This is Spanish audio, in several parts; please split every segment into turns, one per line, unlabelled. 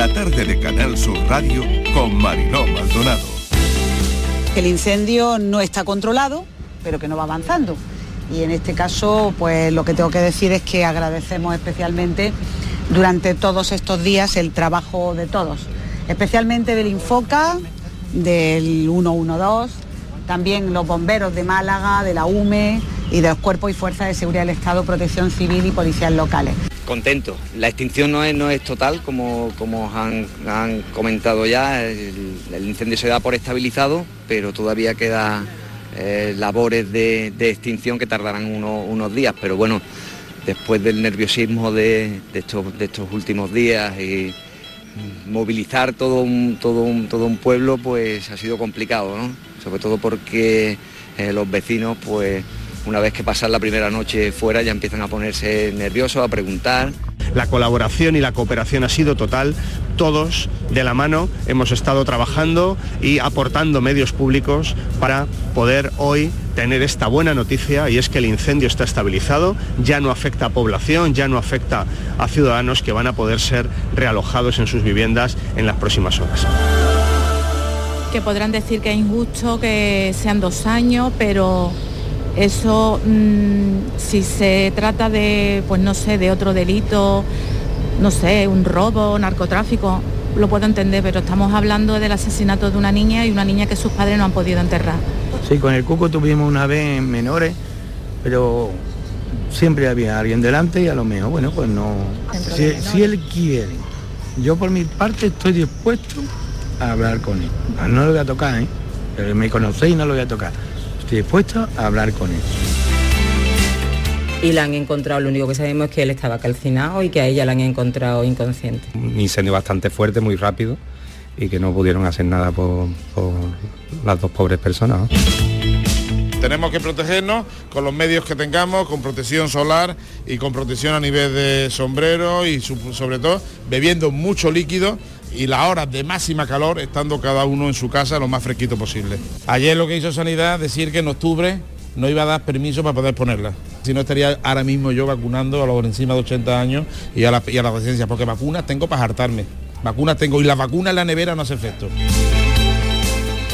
La tarde de Canal Sur Radio con Mariló Maldonado.
El incendio no está controlado, pero que no va avanzando. Y en este caso, pues lo que tengo que decir es que agradecemos especialmente durante todos estos días el trabajo de todos, especialmente del Infoca, del 112, también los bomberos de Málaga, de la UME y de los cuerpos y fuerzas de seguridad del Estado, protección civil y policías locales.
Contento. La extinción no es, no es total, como, como han, han comentado ya, el, incendio se da por estabilizado, pero todavía queda eh, labores de, de extinción que tardarán uno- unos días, pero bueno, después del nerviosismo de, de estos, de estos últimos días y movilizar todo un, todo, un, todo un pueblo pues ha sido complicado, ¿no? sobre todo porque eh, los vecinos pues una vez que pasan la primera noche fuera ya empiezan a ponerse nerviosos, a preguntar.
La colaboración y la cooperación ha sido total. Todos de la mano hemos estado trabajando y aportando medios públicos para poder hoy tener esta buena noticia y es que el incendio está estabilizado, ya no afecta a población, ya no afecta a ciudadanos que van a poder ser realojados en sus viviendas en las próximas horas.
que podrán decir que es injusto que sean dos años, pero eso mm, si se trata de, pues no sé, de otro delito, no sé, un robo, narcotráfico, lo puedo entender, pero estamos hablando del asesinato de una niña y una niña que sus padres no han podido enterrar.
Sí, con el cuco tuvimos una vez en menores, pero siempre había alguien delante y a lo mejor, bueno, pues no. Si, si él quiere, yo por mi parte estoy dispuesto a hablar con él. No lo voy a tocar, ¿eh? Pero me conocéis y no lo voy a tocar. Estoy dispuesto a hablar con él.
y la han encontrado, lo único que sabemos es que él estaba calcinado y que a ella la han encontrado inconsciente.
un incendio bastante fuerte, muy rápido y que no pudieron hacer nada por, por las dos pobres personas. ¿no?
Tenemos que protegernos con los medios que tengamos, con protección solar y con protección a nivel de sombrero y sobre todo bebiendo mucho líquido y las horas de máxima calor estando cada uno en su casa lo más fresquito posible. Ayer lo que hizo Sanidad decir que en octubre no iba a dar permiso para poder ponerla. Si no estaría ahora mismo yo vacunando a los encima de 80 años y a la, y a porque vacunas tengo para hartarme. Vacunas tengo y la vacuna en la nevera no hace efecto.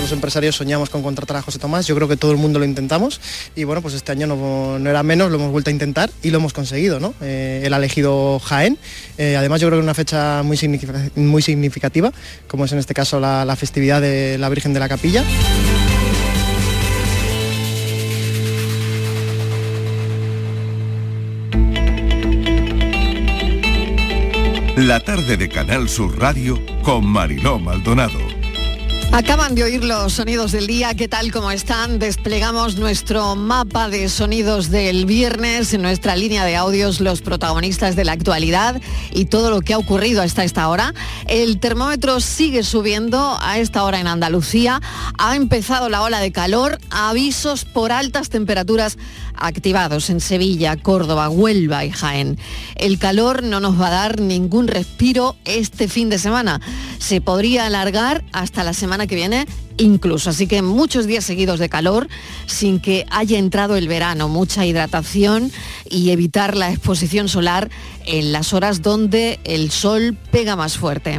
Los empresarios soñamos con contratar a José Tomás, yo creo que todo el mundo lo intentamos y bueno, pues este año no, era menos, lo hemos vuelto a intentar y lo hemos conseguido, ¿no? Eh, él ha elegido Jaén, eh, además yo creo que una fecha muy, significa- muy significativa, como es en este caso la, la festividad de la Virgen de la Capilla.
La tarde de Canal Sur Radio con Mariló Maldonado.
Acaban de oír los sonidos del día, ¿qué tal como están? Desplegamos nuestro mapa de sonidos del viernes en nuestra línea de audios, los protagonistas de la actualidad y todo lo que ha ocurrido hasta esta hora. El termómetro sigue subiendo a esta hora en Andalucía. Ha empezado la ola de calor, avisos por altas temperaturas activados en Sevilla, Córdoba, Huelva y Jaén. El calor no nos va a dar ningún respiro este fin de semana. Se podría alargar hasta la semana que viene incluso. Así que muchos días seguidos de calor sin que haya entrado el verano. Mucha hidratación y evitar la exposición solar en las horas donde el sol pega más fuerte.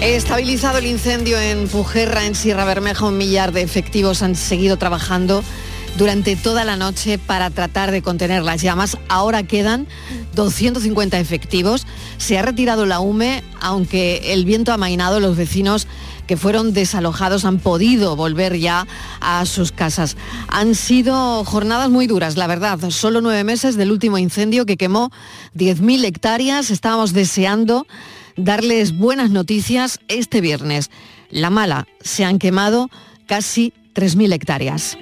Estabilizado el incendio en Pujerra, en Sierra Bermeja, un millar de efectivos han seguido trabajando durante toda la noche para tratar de contener las llamas. Ahora quedan 250 efectivos. Se ha retirado la UME, aunque el viento ha amainado, los vecinos que fueron desalojados han podido volver ya a sus casas. Han sido jornadas muy duras, la verdad. Solo nueve meses del último incendio que quemó 10.000 hectáreas. Estábamos deseando darles buenas noticias este viernes. La mala, se han quemado casi 3.000 hectáreas.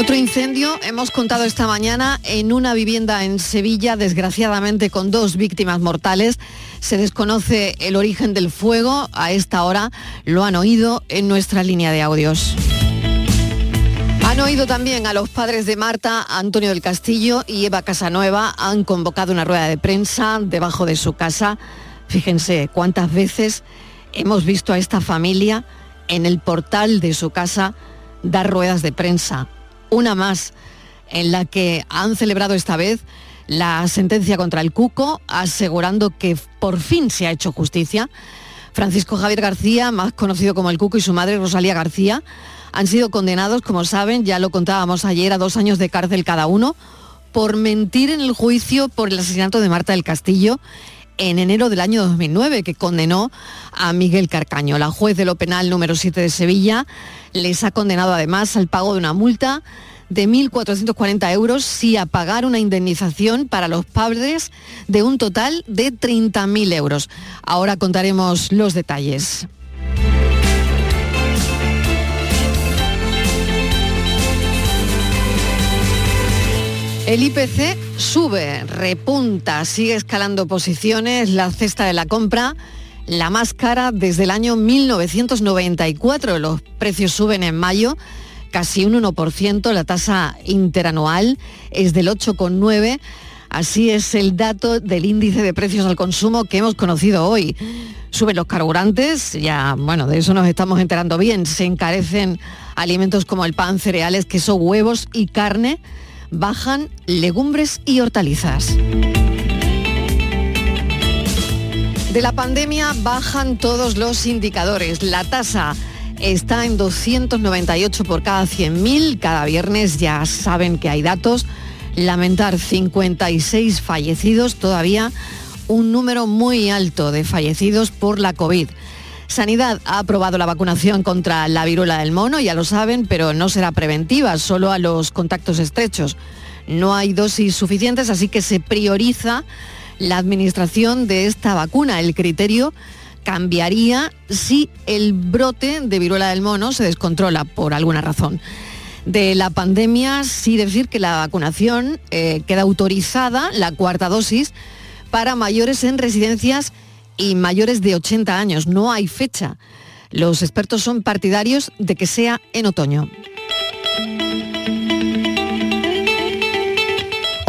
Otro incendio hemos contado esta mañana en una vivienda en Sevilla, desgraciadamente con dos víctimas mortales. Se desconoce el origen del fuego. A esta hora lo han oído en nuestra línea de audios. Han oído también a los padres de Marta, Antonio del Castillo y Eva Casanueva. Han convocado una rueda de prensa debajo de su casa. Fíjense cuántas veces hemos visto a esta familia en el portal de su casa dar ruedas de prensa. Una más en la que han celebrado esta vez la sentencia contra el Cuco, asegurando que por fin se ha hecho justicia. Francisco Javier García, más conocido como el Cuco, y su madre Rosalía García, han sido condenados, como saben, ya lo contábamos ayer, a dos años de cárcel cada uno, por mentir en el juicio por el asesinato de Marta del Castillo en enero del año 2009, que condenó a Miguel Carcaño. La juez de lo penal número 7 de Sevilla les ha condenado además al pago de una multa de 1.440 euros y a pagar una indemnización para los padres de un total de 30.000 euros. Ahora contaremos los detalles. El IPC sube, repunta, sigue escalando posiciones, la cesta de la compra, la más cara desde el año 1994. Los precios suben en mayo casi un 1%, la tasa interanual es del 8,9%. Así es el dato del índice de precios al consumo que hemos conocido hoy. Suben los carburantes, ya, bueno, de eso nos estamos enterando bien. Se encarecen alimentos como el pan, cereales, queso, huevos y carne. Bajan legumbres y hortalizas. De la pandemia bajan todos los indicadores. La tasa está en 298 por cada 100.000. Cada viernes ya saben que hay datos. Lamentar 56 fallecidos, todavía un número muy alto de fallecidos por la COVID. Sanidad ha aprobado la vacunación contra la viruela del mono, ya lo saben, pero no será preventiva, solo a los contactos estrechos. No hay dosis suficientes, así que se prioriza la administración de esta vacuna. El criterio cambiaría si el brote de viruela del mono se descontrola por alguna razón. De la pandemia, sí decir que la vacunación eh, queda autorizada, la cuarta dosis, para mayores en residencias y mayores de 80 años. No hay fecha. Los expertos son partidarios de que sea en otoño.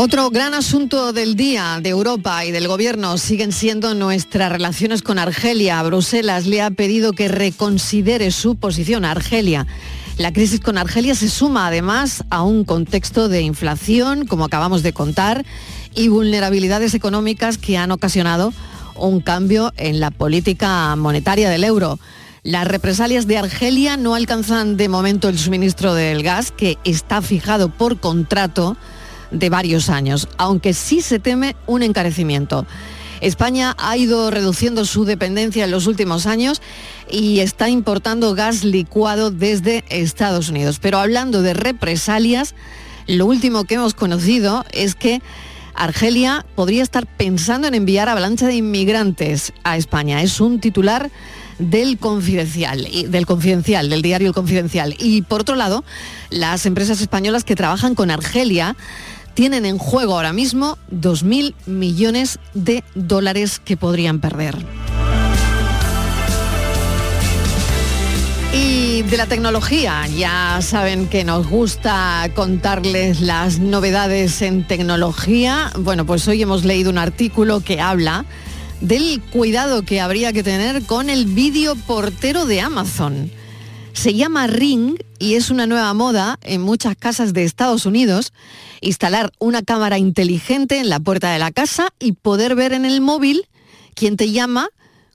Otro gran asunto del día de Europa y del Gobierno siguen siendo nuestras relaciones con Argelia. Bruselas le ha pedido que reconsidere su posición a Argelia. La crisis con Argelia se suma además a un contexto de inflación, como acabamos de contar, y vulnerabilidades económicas que han ocasionado un cambio en la política monetaria del euro. Las represalias de Argelia no alcanzan de momento el suministro del gas, que está fijado por contrato de varios años, aunque sí se teme un encarecimiento. España ha ido reduciendo su dependencia en los últimos años y está importando gas licuado desde Estados Unidos. Pero hablando de represalias, lo último que hemos conocido es que Argelia podría estar pensando en enviar avalancha de inmigrantes a España. Es un titular del confidencial, del confidencial, del diario El Confidencial. Y por otro lado, las empresas españolas que trabajan con Argelia tienen en juego ahora mismo 2.000 millones de dólares que podrían perder. Y de la tecnología, ya saben que nos gusta contarles las novedades en tecnología. Bueno, pues hoy hemos leído un artículo que habla del cuidado que habría que tener con el vídeo portero de Amazon. Se llama Ring y es una nueva moda en muchas casas de Estados Unidos instalar una cámara inteligente en la puerta de la casa y poder ver en el móvil quién te llama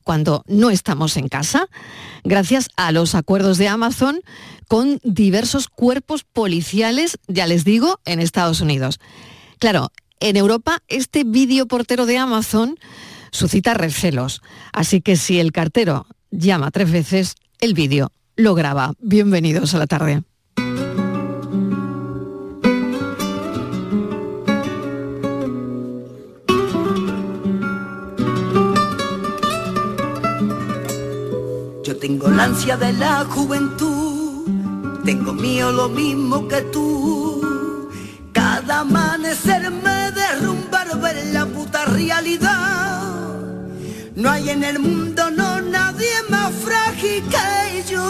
cuando no estamos en casa, gracias a los acuerdos de Amazon con diversos cuerpos policiales, ya les digo, en Estados Unidos. Claro, en Europa este vídeo portero de Amazon suscita recelos, así que si el cartero llama tres veces, el vídeo lo graba. Bienvenidos a la tarde.
Tengo la ansia de la juventud, tengo mío lo mismo que tú. Cada amanecer me derrumba ver la puta realidad. No hay en el mundo no nadie más frágil que yo.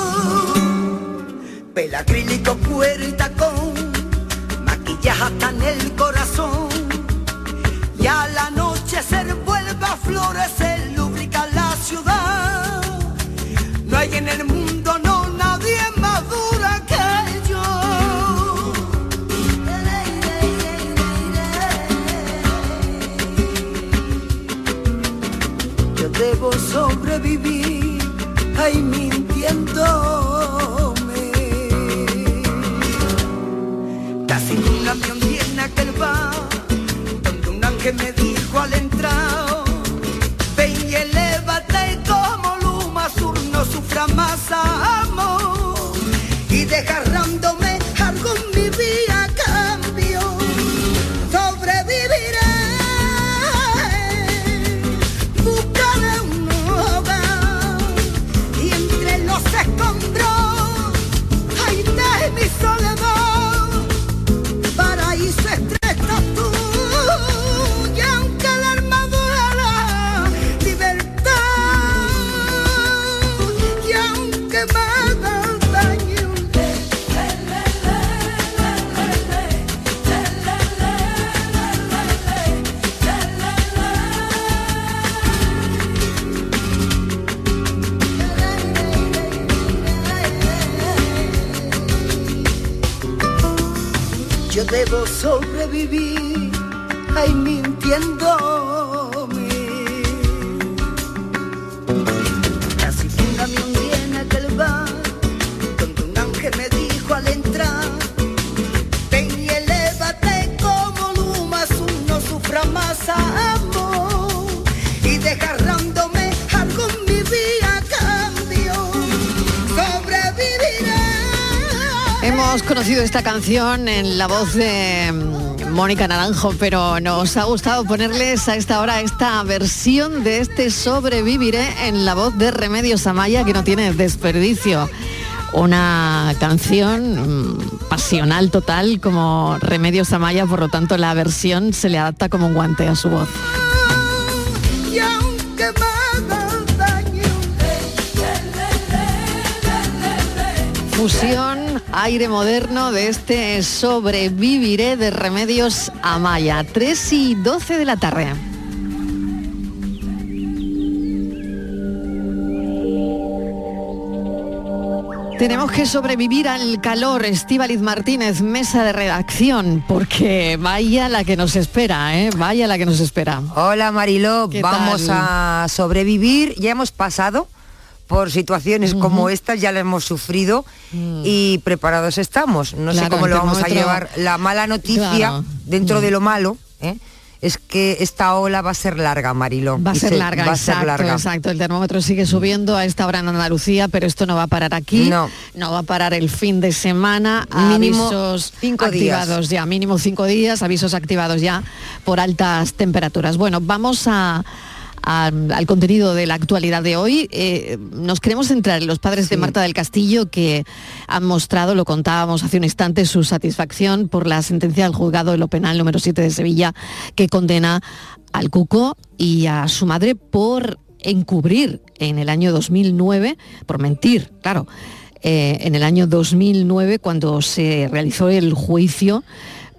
Pela acrílico, cuero y maquillaje hasta en el corazón. Y al anochecer vuelve a florecer, en el mundo no nadie es más dura que yo. Yo debo sobrevivir, ay mintiéndome. Casi un avión tiene aquel bar, donde un ángel me yo debo sobrevivir, ay mintiéndome.
Hemos conocido esta canción en la voz de mm, Mónica Naranjo, pero nos ha gustado ponerles a esta hora esta versión de este Sobreviviré en la voz de Remedios Amaya que no tiene desperdicio. Una canción mm, pasional total como Remedios Amaya, por lo tanto la versión se le adapta como un guante a su voz. Fusión, aire moderno de este Sobreviviré de Remedios Amaya. 3 y 12 de la tarde. Tenemos que sobrevivir al calor, Estíbaliz Martínez, mesa de redacción, porque vaya la que nos espera, ¿eh? Vaya la que nos espera.
Hola Mariló,
¿Qué
vamos
tal?
a sobrevivir. Ya hemos pasado por situaciones como estas, ya las hemos sufrido y preparados estamos. No sé
Mm.
Cómo lo vamos a llevar. La mala noticia,
Claro.
dentro
Mm.
de lo malo, ¿eh? es que esta ola va a ser larga, Mariló.
Va a ser
se-
larga,
va a ser
exacto,
larga.
exacto. El termómetro sigue subiendo a esta hora en Andalucía, pero esto no va a parar aquí.
No.
va a parar el fin de semana.
Mínimo
avisos
cinco días.
activados ya, mínimo cinco días, avisos activados ya por altas temperaturas. Bueno, vamos a a- al contenido de la actualidad de hoy. Eh, nos queremos centrar en los padres de Marta del Castillo que han mostrado, lo contábamos hace un instante, su satisfacción por la sentencia del juzgado de lo penal número 7 de Sevilla que condena al Cuco y a su madre por encubrir en el año 2009, por mentir, claro, eh, en el año 2009 cuando se realizó el juicio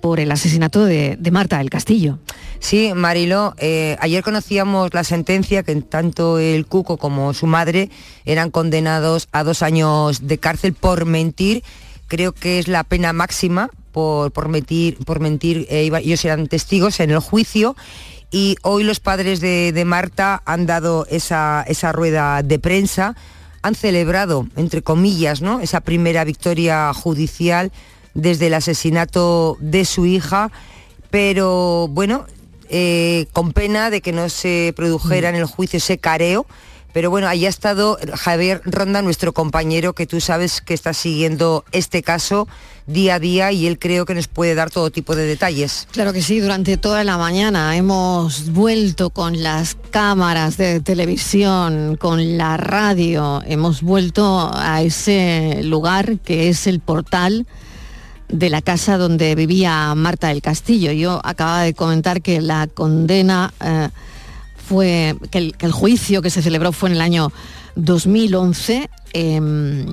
por el asesinato de, Marta del Castillo.
Sí, Mariló, eh, ayer conocíamos la sentencia que tanto el Cuco como su madre eran condenados a dos años de cárcel por mentir. Creo que es la pena máxima por, por mentir, por mentir eh, ellos eran testigos en el juicio. Y hoy los padres de, de Marta han dado esa, esa rueda de prensa, han celebrado, entre comillas, ¿no? esa primera victoria judicial desde el asesinato de su hija, pero bueno, eh, con pena de que no se produjera en el juicio ese careo. Pero bueno, ahí ha estado Javier Ronda, nuestro compañero, que tú sabes que está siguiendo este caso día a día y él creo que nos puede dar todo tipo de detalles.
Claro que sí, durante toda la mañana hemos vuelto con las cámaras de televisión, con la radio, hemos vuelto a ese lugar que es el portal de la casa donde vivía Marta del Castillo. Yo acababa de comentar que la condena eh, fue, que el, juicio que se celebró fue en el año 2011 eh,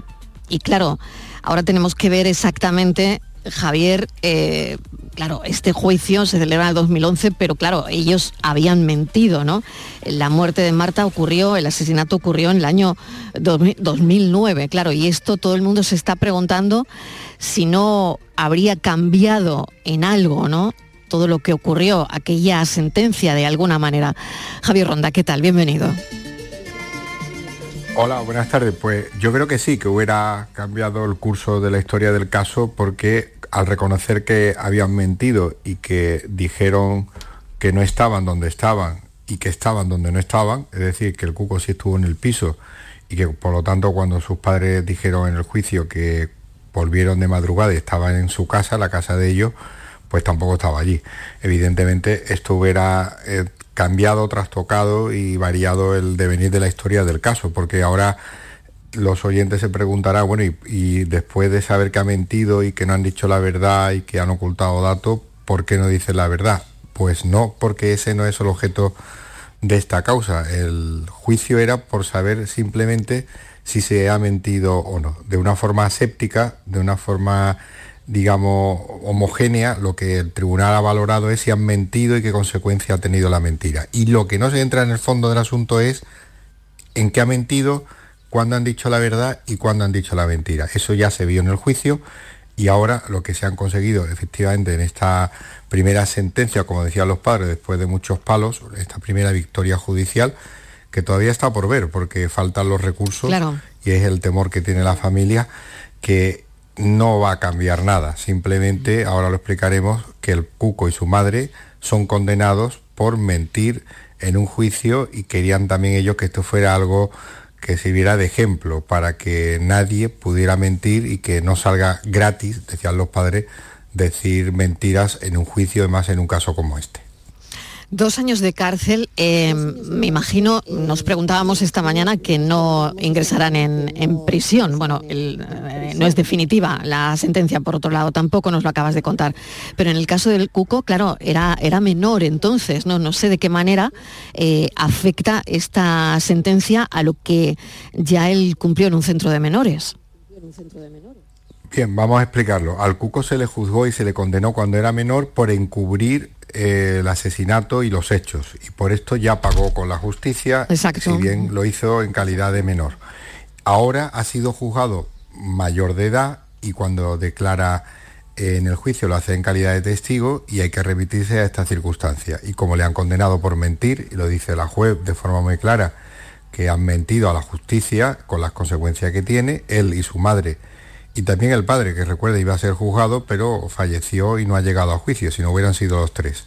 y claro, ahora tenemos que ver exactamente, Javier, eh, claro, este juicio se celebra en el 2011, pero claro, ellos habían mentido, ¿no? La muerte de Marta ocurrió, el asesinato ocurrió en el año 2000 2009, claro, y esto todo el mundo se está preguntando si no habría cambiado en algo, ¿no? Todo lo que ocurrió, aquella sentencia de alguna manera. Javier Ronda, ¿qué tal? Bienvenido.
Hola, buenas tardes. Pues yo creo que sí, que hubiera cambiado el curso de la historia del caso porque al reconocer que habían mentido y que dijeron que no estaban donde estaban y que estaban donde no estaban, es decir, que el cuco sí estuvo en el piso y que por lo tanto cuando sus padres dijeron en el juicio que volvieron de madrugada y estaban en su casa, la casa de ellos, pues tampoco estaba allí. Evidentemente esto hubiera eh, cambiado, trastocado y variado el devenir de la historia del caso, porque ahora los oyentes se preguntarán, bueno, y, después de saber que ha mentido y que no han dicho la verdad y que han ocultado datos, ¿por qué no dicen la verdad? Pues no, porque ese no es el objeto de esta causa. El juicio era por saber simplemente si se ha mentido o no. De una forma séptica, de una forma, digamos, homogénea, lo que el tribunal ha valorado es si han mentido y qué consecuencia ha tenido la mentira. Y lo que no se entra en el fondo del asunto es en qué ha mentido, cuándo han dicho la verdad y cuándo han dicho la mentira. Eso ya se vio en el juicio y ahora lo que se han conseguido efectivamente en esta primera sentencia, como decían los padres, después de muchos palos, esta primera victoria judicial, que todavía está por ver porque faltan los recursos y es el temor que tiene la familia que no va a cambiar nada. Simplemente, ahora lo explicaremos, que el Cuco y su madre son condenados por mentir en un juicio y querían también ellos que esto fuera algo que sirviera de ejemplo para que nadie pudiera mentir y que no salga gratis, decían los padres, decir mentiras en un juicio, además en un caso como este.
Dos años de cárcel, eh, me imagino, nos preguntábamos esta mañana que no ingresarán en, prisión. Bueno, eh, no es definitiva la sentencia, por otro lado, tampoco nos lo acabas de contar. Pero en el caso del Cuco, claro, era, era menor entonces, ¿no? No sé de qué manera eh, afecta esta sentencia a lo que ya él cumplió en un centro de menores.
Bien, vamos a explicarlo. Al Cuco se le juzgó y se le condenó cuando era menor por encubrir eh, el asesinato y los hechos. Y por esto ya pagó con la justicia, si bien lo hizo en calidad de menor. Ahora ha sido juzgado mayor de edad y cuando declara en el juicio lo hace en calidad de testigo y hay que remitirse a esta circunstancia. Y como le han condenado por mentir, y lo dice la juez de forma muy clara, que han mentido a la justicia con las consecuencias que tiene, él y su madre y también el padre, que recuerda iba a ser juzgado, pero falleció y no ha llegado a juicio, si no hubieran sido los tres.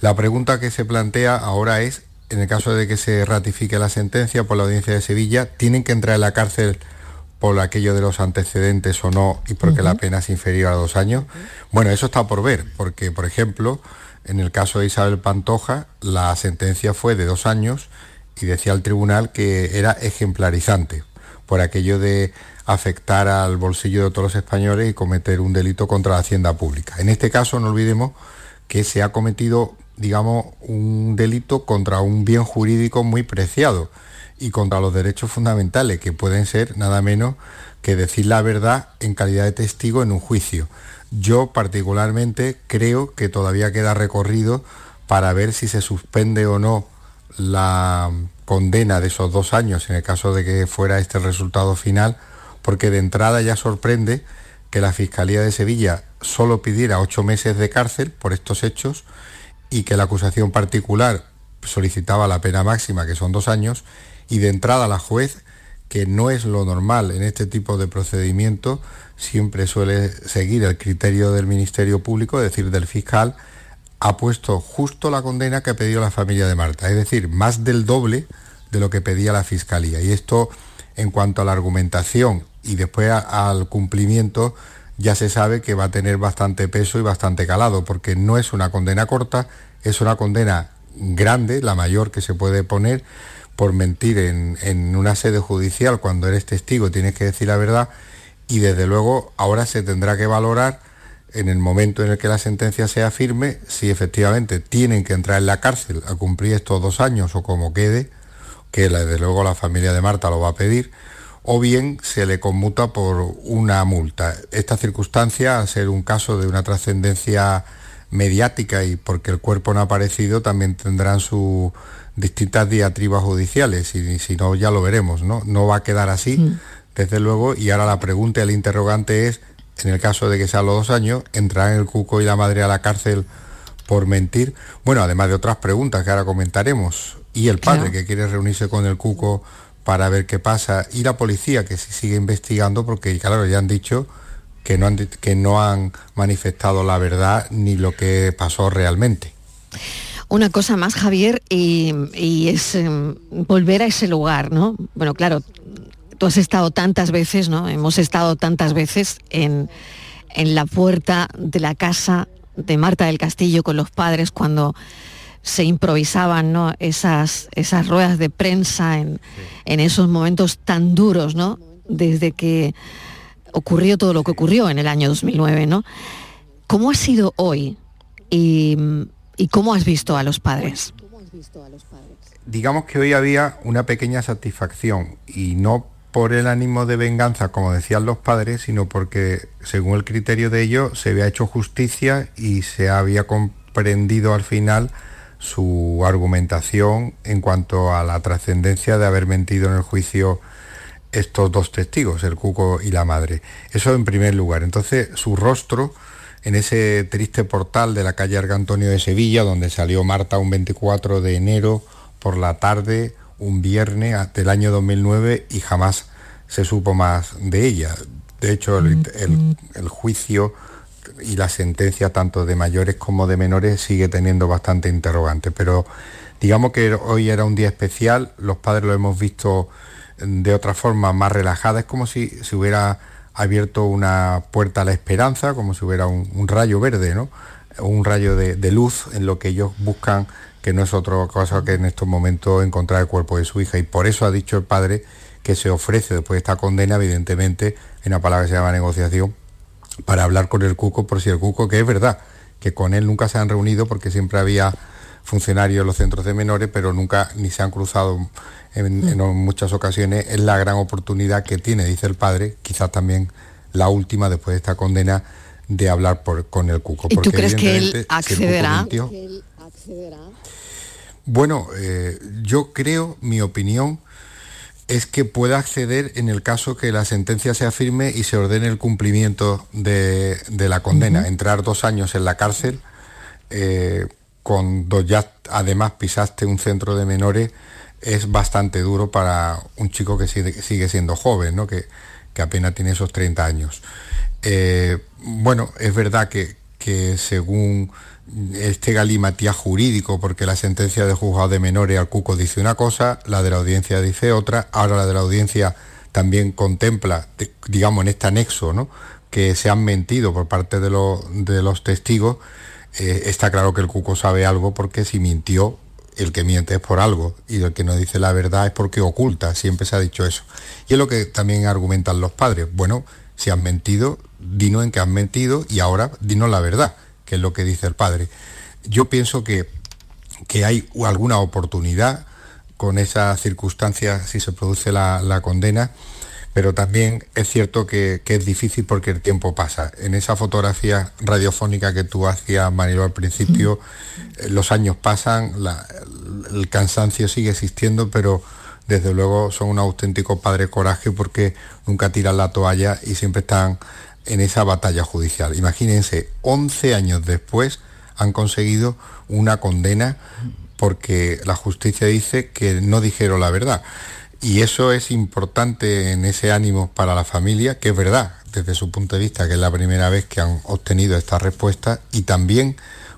La pregunta que se plantea ahora es, en el caso de que se ratifique la sentencia por la audiencia de Sevilla, ¿tienen que entrar en la cárcel por aquello de los antecedentes o no y porque la pena es inferior a dos años? Bueno, eso está por ver, porque, por ejemplo, en el caso de Isabel Pantoja, la sentencia fue de dos años y decía el tribunal que era ejemplarizante por aquello de afectar al bolsillo de todos los españoles y cometer un delito contra la hacienda pública. En este caso no olvidemos que se ha cometido, digamos, un delito contra un bien jurídico muy preciado y contra los derechos fundamentales, que pueden ser nada menos que decir la verdad en calidad de testigo en un juicio. Yo particularmente creo que todavía queda recorrido para ver si se suspende o no la condena de esos dos años en el caso de que fuera este el resultado final porque de entrada ya sorprende que la Fiscalía de Sevilla solo pidiera ocho meses de cárcel por estos hechos y que la acusación particular solicitaba la pena máxima, que son dos años, y de entrada la juez, que no es lo normal en este tipo de procedimiento, siempre suele seguir el criterio del Ministerio Público, es decir, del fiscal, ha puesto justo la condena que ha pedido la familia de Marta, es decir, más del doble de lo que pedía la Fiscalía. Y esto, en cuanto a la argumentación y después al cumplimiento ya se sabe que va a tener bastante peso y bastante calado, porque no es una condena corta, es una condena grande, la mayor que se puede poner por mentir en, en una sede judicial cuando eres testigo tienes que decir la verdad y desde luego ahora se tendrá que valorar en el momento en el que la sentencia sea firme si efectivamente tienen que entrar en la cárcel a cumplir estos dos años o como quede, que desde luego la familia de Marta lo va a pedir, o bien se le conmuta por una multa. Esta circunstancia, al ser un caso de una trascendencia mediática y porque el cuerpo no ha aparecido, también tendrán sus distintas diatribas judiciales y si no ya lo veremos, ¿no? No va a quedar así, mm. desde luego, y ahora la pregunta, el interrogante es, en el caso de que sea los dos años, ¿entrarán el cuco y la madre a la cárcel por mentir? Bueno, además de otras preguntas que ahora comentaremos, y el padre que quiere reunirse con el cuco para ver qué pasa y la policía que se sigue investigando porque claro ya han dicho que no han, que no han manifestado la verdad ni lo que pasó realmente.
Una cosa más, Javier, y, es em, volver a ese lugar, ¿no? Bueno, claro, tú has estado tantas veces, ¿no? Hemos estado tantas veces en, en la puerta de la casa de Marta del Castillo con los padres cuando se improvisaban ¿no? esas, esas ruedas de prensa en, en, esos momentos tan duros, ¿no? desde que ocurrió todo lo que ocurrió en el año 2009. ¿no? ¿Cómo ha sido hoy y, y cómo has visto a los padres?
Digamos que hoy había una pequeña satisfacción y no por el ánimo de venganza, como decían los padres, sino porque, según el criterio de ellos, se había hecho justicia y se había comprendido al final su argumentación en cuanto a la trascendencia de haber mentido en el juicio estos dos testigos, el cuco y la madre. Eso en primer lugar. Entonces, su rostro en ese triste portal de la calle Argantonio de Sevilla, donde salió Marta un 24 de enero por la tarde, un viernes del año 2009 y jamás se supo más de ella. De hecho, el, el juicio y la sentencia tanto de mayores como de menores sigue teniendo bastante interrogante. Pero digamos que hoy era un día especial, los padres lo hemos visto de otra forma más relajada, es como si se hubiera abierto una puerta a la esperanza, como si hubiera un, rayo verde, ¿no? un rayo de, de, luz en lo que ellos buscan, que no es otra cosa que en estos momentos encontrar el cuerpo de su hija. Y por eso ha dicho el padre que se ofrece después de esta condena, evidentemente, en una palabra que se llama negociación, para hablar con el Cuco por si el Cuco, que es verdad, que con él nunca se han reunido porque siempre había funcionarios en los centros de menores, pero nunca ni se han cruzado en, mm. muchas ocasiones. Es la gran oportunidad que tiene, dice el padre, quizás también la última después de esta condena, de hablar por, con el Cuco.
¿Y tú crees que él accederá?
bueno, eh, yo creo, mi opinión, es que pueda acceder en el caso que la sentencia sea firme y se ordene el cumplimiento de, la condena. Entrar dos años en la cárcel, eh, cuando ya además pisaste un centro de menores, es bastante duro para un chico que sigue, siendo joven, ¿no? que, apenas tiene esos 30 años. Eh, bueno, es verdad que, que según este galimatía jurídico, porque la sentencia de juzgado de menores al cuco dice una cosa, la de la audiencia dice otra, ahora la de la audiencia también contempla, digamos, en este anexo, ¿no? que se han mentido por parte de, los testigos, eh, está claro que el cuco sabe algo porque si mintió, el que miente es por algo y el que no dice la verdad es porque oculta, siempre se ha dicho eso. Y es lo que también argumentan los padres. Bueno, si han mentido, dinos en que han mentido y ahora dinos la verdad que es lo que dice el padre. Yo pienso que, que hay alguna oportunidad con esa circunstancia si se produce la, condena, pero también es cierto que, es difícil porque el tiempo pasa. En esa fotografía radiofónica que tú hacías, Marilo, al principio, eh, los años pasan, el cansancio sigue existiendo, pero desde luego son un auténtico padre coraje porque nunca tiran la toalla y siempre están en esa batalla judicial. Imagínense, 11 años después han conseguido una condena porque la justicia dice que no dijeron la verdad. Y eso es importante en ese ánimo para la familia, que es verdad, desde su punto de vista, que es la primera vez que han obtenido esta respuesta, y también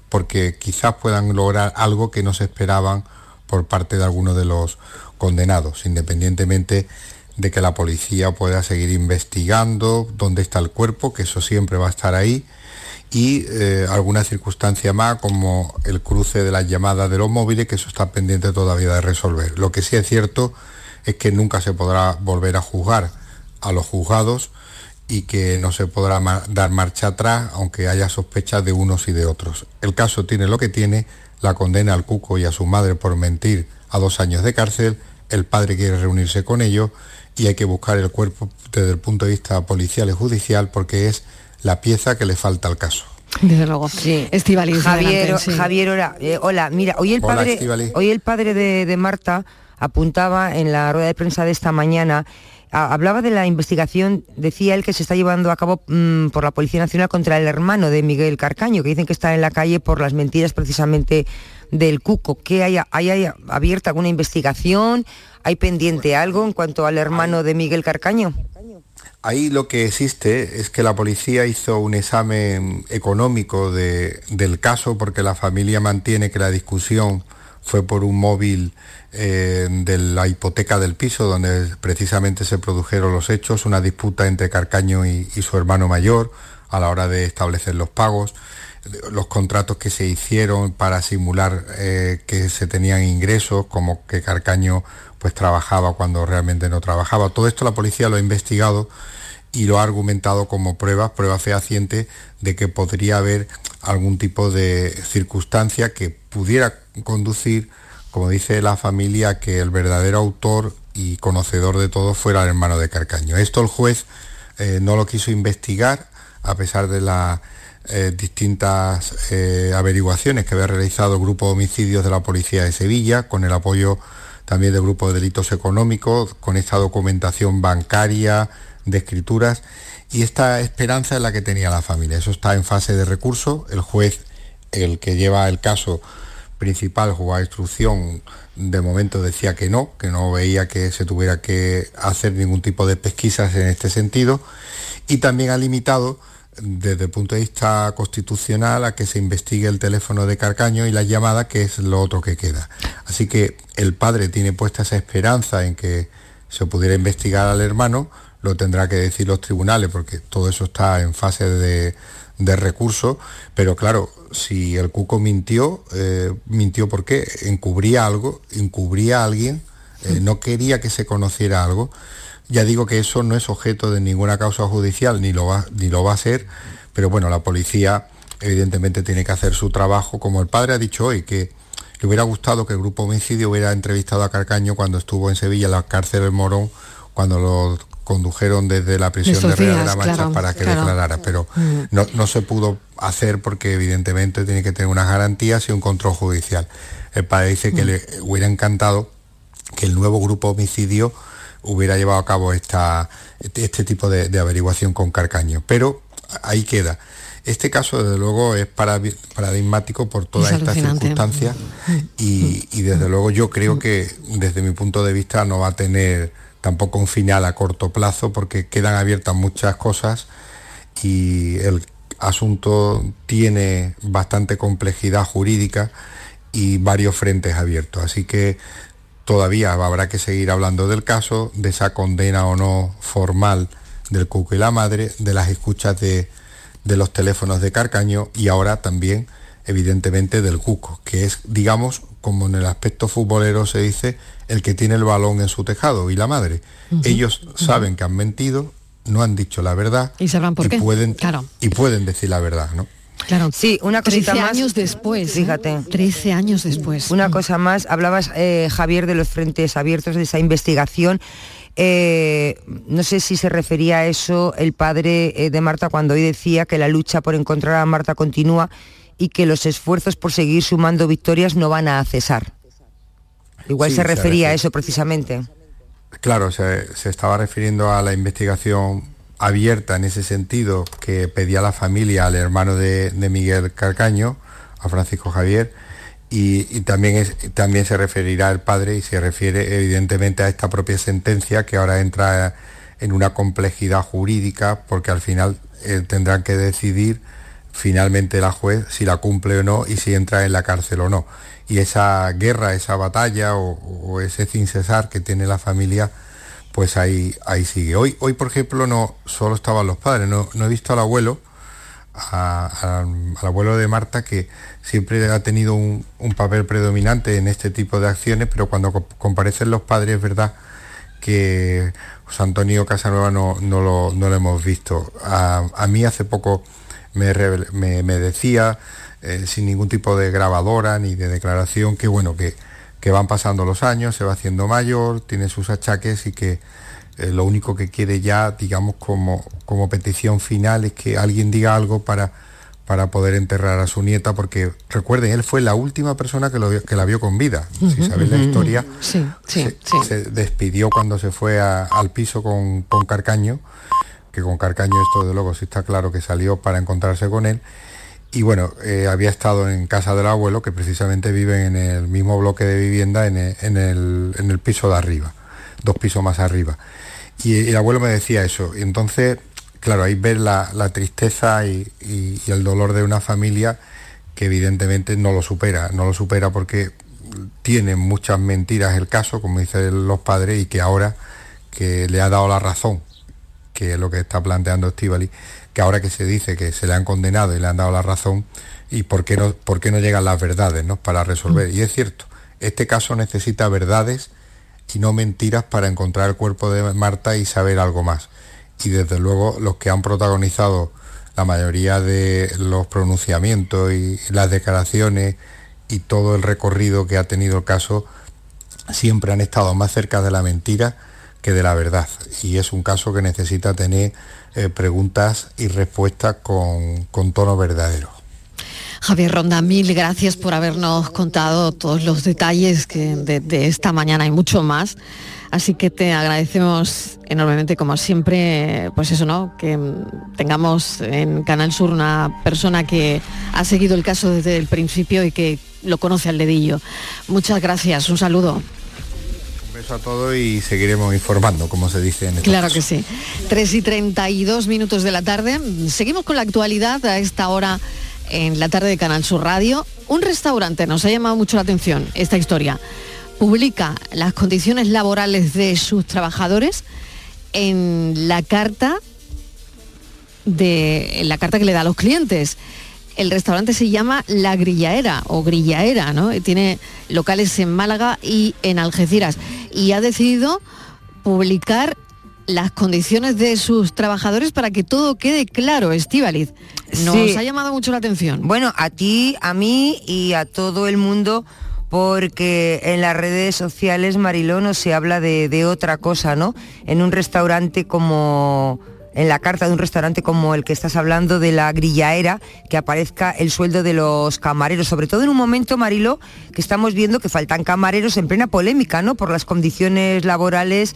porque quizás puedan lograr algo que no se esperaban por parte de algunos de los condenados, independientemente de que la policía pueda seguir investigando dónde está el cuerpo, que eso siempre va a estar ahí, y eh, alguna circunstancia más como el cruce de las llamadas de los móviles, que eso está pendiente todavía de resolver. Lo que sí es cierto es que nunca se podrá volver a juzgar a los juzgados y que no se podrá dar marcha atrás, aunque haya sospechas de unos y de otros. El caso tiene lo que tiene, la condena al Cuco y a su madre por mentir a dos años de cárcel, el padre quiere reunirse con ellos y hay que buscar el cuerpo desde el punto de vista policial y judicial porque es la pieza que le falta al caso.
Desde luego. Sí.
Javier, Javier hola, eh, hola, mira, hoy el padre, hoy el padre de, Marta apuntaba en la rueda de prensa de esta mañana hablaba de la investigación, decía él que se está llevando a cabo mm, por la Policía Nacional contra el hermano de Miguel Carcaño, que dicen que está en la calle por las mentiras precisamente del Cuco. ¿Qué hay, hay, abierta alguna investigación? ¿Hay pendiente algo en cuanto al hermano de Miguel Carcaño?
Ahí lo que existe es que la policía hizo un examen económico del caso porque la familia mantiene que la discusión fue por un móvil eh, de la hipoteca del piso donde precisamente se produjeron los hechos, una disputa entre Carcaño y, su hermano mayor a la hora de establecer los pagos los contratos que se hicieron para simular eh, que se tenían ingresos, como que Carcaño pues trabajaba cuando realmente no trabajaba. Todo esto la policía lo ha investigado y lo ha argumentado como prueba, prueba fehaciente de que podría haber algún tipo de circunstancia que pudiera conducir, como dice la familia, que el verdadero autor y conocedor de todo fuera el hermano de Carcaño. Esto el juez eh, no lo quiso investigar, a pesar de las eh, distintas eh, averiguaciones que había realizado el Grupo de Homicidios de la Policía de Sevilla, con el apoyo también del Grupo de Delitos Económicos, con esta documentación bancaria, de escrituras y esta esperanza es la que tenía la familia. Eso está en fase de recurso. El juez, el que lleva el caso principal, jugó a instrucción, de momento decía que no, que no veía que se tuviera que hacer ningún tipo de pesquisas en este sentido y también ha limitado desde el punto de vista constitucional a que se investigue el teléfono de Carcaño y la llamada, que es lo otro que queda. Así que el padre tiene puesta esa esperanza en que se pudiera investigar al hermano, lo tendrá que decir los tribunales, porque todo eso está en fase de, recurso, pero claro, si el Cuco mintió, eh, mintió porque encubría algo, encubría a alguien, eh, no quería que se conociera algo. Ya digo que eso no es objeto de ninguna causa judicial, ni lo va, ni lo va a ser, pero bueno, la policía evidentemente tiene que hacer su trabajo, como el padre ha dicho hoy, que le hubiera gustado que el grupo homicidio hubiera entrevistado a Carcaño cuando estuvo en Sevilla, en la cárcel del Morón, cuando lo condujeron desde la prisión de, Real de la Mancha para que declarara, pero mm. no, se pudo hacer porque evidentemente tiene que tener unas garantías y un control judicial. El padre dice que mm. le hubiera encantado que el nuevo grupo homicidio hubiera llevado a cabo esta, este tipo de, averiguación con Carcaño, pero ahí queda. Este caso, desde luego, es paradigmático por todas estas circunstancias y, y, desde luego, yo creo que, desde mi punto de vista, no va a tener tampoco un final a corto plazo porque quedan abiertas muchas cosas y el asunto tiene bastante complejidad jurídica y varios frentes abiertos. Así que todavía habrá que seguir hablando del caso, de esa condena o no formal del Cuco y la madre, de las escuchas de, de los teléfonos de Carcaño y ahora también, evidentemente, del Cuco, que es, digamos, como en el aspecto futbolero se dice, el que tiene el balón en su tejado y la madre. Ellos saben que han mentido, no han dicho la verdad
y sabrán por qué.
Pueden, Y pueden decir la verdad, ¿no?
Claro.
Sí, una cosita
13 años después. ¿eh? Fíjate. 13 años después.
Una cosa más, hablabas, eh, Javier, de los frentes abiertos, de esa investigación. Eh, no sé si se refería a eso el padre de Marta cuando hoy decía que la lucha por encontrar a Marta continúa y que los esfuerzos por seguir sumando victorias no van a cesar. Igual se refería a eso precisamente.
Claro, se, estaba refiriendo a la investigación abierta en ese sentido que pedía la familia al hermano de, Miguel Carcaño, a Francisco Javier, y, también, también se referirá al padre y se refiere evidentemente a esta propia sentencia que ahora entra en una complejidad jurídica porque al final eh, tendrán que decidir finalmente la juez si la cumple o no y si entra en la cárcel o no. Y esa guerra, esa batalla o, ese sin cesar que tiene la familia, pues ahí, ahí sigue. Hoy, hoy, por ejemplo, no solo estaban los padres, no, he visto al abuelo, al abuelo de Marta, que siempre ha tenido un, papel predominante en este tipo de acciones, pero cuando comparecen los padres es verdad que José Antonio Casanueva no, no, lo, no lo hemos visto. A, a mí hace poco me, me, decía, eh, sin ningún tipo de grabadora ni de declaración, que bueno, que, que, van pasando los años, se va haciendo mayor, tiene sus achaques y que eh, lo único que quiere ya, digamos, como, como petición final es que alguien diga algo para, para poder enterrar a su nieta, porque recuerden, él fue la última persona que, lo que la vio con vida. Si sabéis la historia, se, despidió cuando se fue al piso con, con Carcaño que con Carcaño esto de luego sí está claro que salió para encontrarse con él y bueno, eh, había estado en casa del abuelo, que precisamente vive en el mismo bloque de vivienda en el, piso de arriba, dos pisos más arriba. Y, el abuelo me decía eso. Y entonces, claro, ahí ves la, tristeza y, el dolor de una familia que evidentemente no lo supera, no lo supera porque tiene muchas mentiras el caso, como dicen los padres, y que ahora que le ha dado la razón, que es lo que está planteando Estivali, que ahora que se dice que se le han condenado y le han dado la razón, y por qué no, por qué no llegan las verdades ¿no? para resolver. Mm. Y es cierto, este caso necesita verdades y no mentiras para encontrar el cuerpo de Marta y saber algo más. Y desde luego los que han protagonizado la mayoría de los pronunciamientos y las declaraciones y todo el recorrido que ha tenido el caso siempre han estado más cerca de la mentira que de la verdad. Y es un caso que necesita tener eh, preguntas y respuestas con, tono verdadero.
Javier Ronda, mil gracias por habernos contado todos los detalles que de, esta mañana y mucho más. Así que te agradecemos enormemente, como siempre, pues eso, ¿no? Que tengamos en Canal Sur una persona que ha seguido el caso desde el principio y que lo conoce al dedillo. Muchas gracias, un saludo
a todos y seguiremos informando, como se dice en
este Claro que sí. 3 y 32 minutos de la tarde. Seguimos con la actualidad a esta hora en la tarde de Canal Sur Radio. Un restaurante nos ha llamado mucho la atención esta historia. Publica las condiciones laborales de sus trabajadores en la carta de en la carta que le da a los clientes el restaurante se llama La Grillaera o Grillaera, ¿no? Tiene locales en Málaga y en Algeciras y ha decidido publicar las condiciones de sus trabajadores para que todo quede claro, Estivaliz. Nos ha llamado mucho la atención.
Bueno, a ti, a mí y a todo el mundo porque en las redes sociales, Mariló, no se habla de, de otra cosa, ¿no? En un restaurante como en la carta de un restaurante como el que estás hablando de la grillaera, que aparezca el sueldo de los camareros, sobre todo en un momento, Marilo, que estamos viendo que faltan camareros en plena polémica, ¿no? Por las condiciones laborales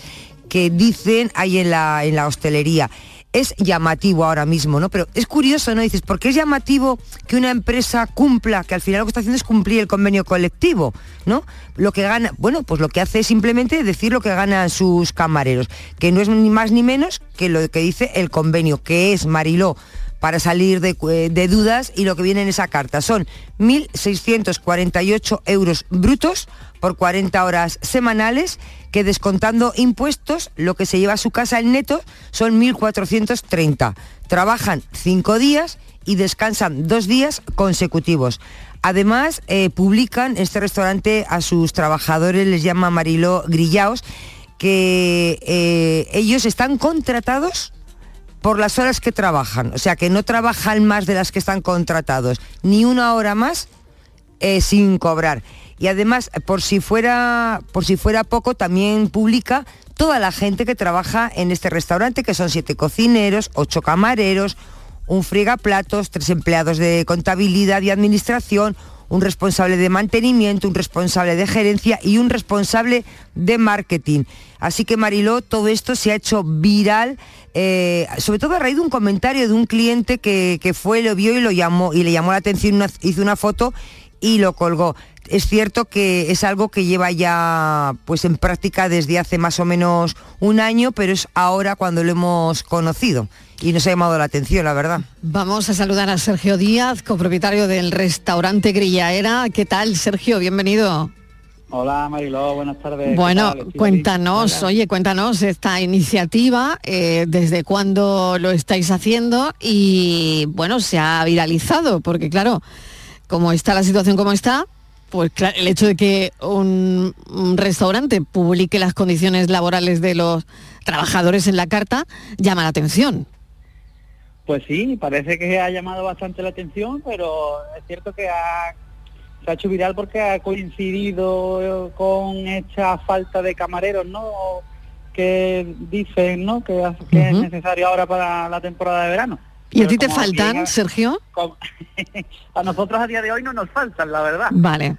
que dicen hay en la, en la hostelería es llamativo ahora mismo, ¿no? Pero es curioso, ¿no? Dices, ¿por qué es llamativo que una empresa cumpla, que al final lo que está haciendo es cumplir el convenio colectivo, ¿no? Lo que gana, bueno, pues lo que hace es simplemente decir lo que ganan sus camareros, que no es ni más ni menos que lo que dice el convenio, que es Mariló para salir de, de, dudas y lo que viene en esa carta son 1.648 euros brutos por 40 horas semanales que descontando impuestos, lo que se lleva a su casa el neto son 1.430. Trabajan cinco días y descansan dos días consecutivos. Además, eh, publican este restaurante a sus trabajadores, les llama Mariló Grillaos, que eh, ellos están contratados por las horas que trabajan, o sea que no trabajan más de las que están contratados, ni una hora más eh, sin cobrar. Y además, por si fuera, por si fuera poco, también publica toda la gente que trabaja en este restaurante, que son siete cocineros, ocho camareros, un frigaplatos, tres empleados de contabilidad y administración, un responsable de mantenimiento, un responsable de gerencia y un responsable de marketing. Así que Mariló, todo esto se ha hecho viral, eh, sobre todo a raíz de un comentario de un cliente que, fue, lo vio y lo llamó y le llamó la atención, hizo una foto y lo colgó. Es cierto que es algo que lleva ya pues en práctica desde hace más o menos un año, pero es ahora cuando lo hemos conocido y nos ha llamado la atención, la verdad.
Vamos a saludar a Sergio Díaz, copropietario del restaurante Grillaera. ¿Qué tal, Sergio? Bienvenido.
Hola Mariló, buenas tardes.
Bueno, cuéntanos, oye, cuéntanos esta iniciativa, eh, desde cuándo lo estáis haciendo y bueno, se ha viralizado, porque claro, como está la situación como está, pues el hecho de que un, restaurante publique las condiciones laborales de los trabajadores en la carta llama la atención.
Pues sí, parece que ha llamado bastante la atención, pero es cierto que se ha hecho viral porque ha coincidido con esta falta de camareros, ¿no? Que dicen, ¿no? Que, es necesario ahora para la temporada de verano.
¿Y a ti te faltan, Sergio?
a nosotros a día de hoy no nos faltan, la verdad.
Vale.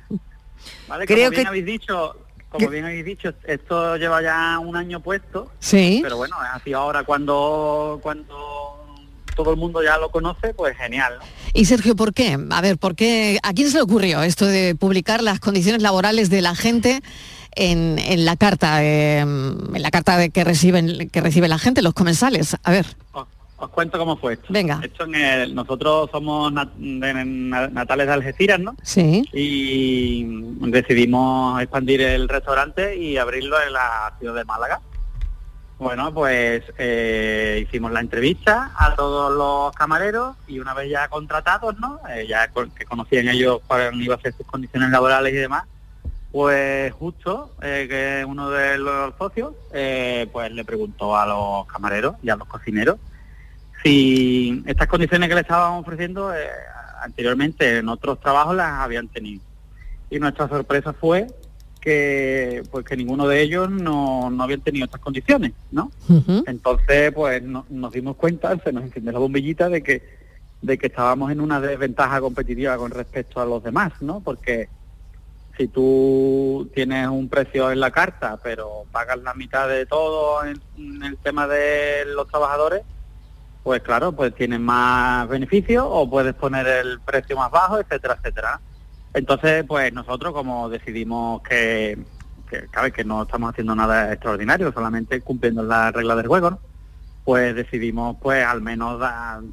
Creo como bien habéis dicho, como bien habéis dicho, esto lleva ya un año puesto.
Sí.
Pero bueno, sido ahora cuando cuando todo el mundo ya lo conoce, pues genial. ¿no?
Y Sergio, ¿por qué? A ver, ¿por qué? ¿A quién se le ocurrió esto de publicar las condiciones laborales de la gente en, en la carta, eh, en la carta de que reciben que recibe la gente, los comensales? A ver.
Os, os cuento cómo fue esto.
Venga.
Esto en el- nosotros somos nat- de- na- natales de Algeciras, ¿no?
Sí.
Y decidimos expandir el restaurante y abrirlo en la ciudad de Málaga. Bueno, pues eh, hicimos la entrevista a todos los camareros y una vez ya contratados, ¿no? Eh, ya con- que conocían ellos cuáles iban a ser sus condiciones laborales y demás, pues justo eh, que uno de los socios pues le preguntó a los camareros y a los cocineros si estas condiciones que le estaban ofreciendo eh, anteriormente en otros trabajos las habían tenido. Y nuestra sorpresa fue que pues que ninguno de ellos no, no habían tenido estas condiciones, ¿no? Entonces, pues no- nos dimos cuenta, se nos encendió la bombillita de que de que estábamos en una desventaja competitiva con respecto a los demás, ¿no? Porque si tú tienes un precio en la carta, pero pagas la mitad de todo en, en el tema de los trabajadores, pues claro, pues tienes más beneficios o puedes poner el precio más bajo, etcétera, etcétera. Entonces, pues nosotros como decidimos que, que, que no estamos haciendo nada extraordinario, solamente cumpliendo las reglas del juego, ¿no? pues decidimos pues al menos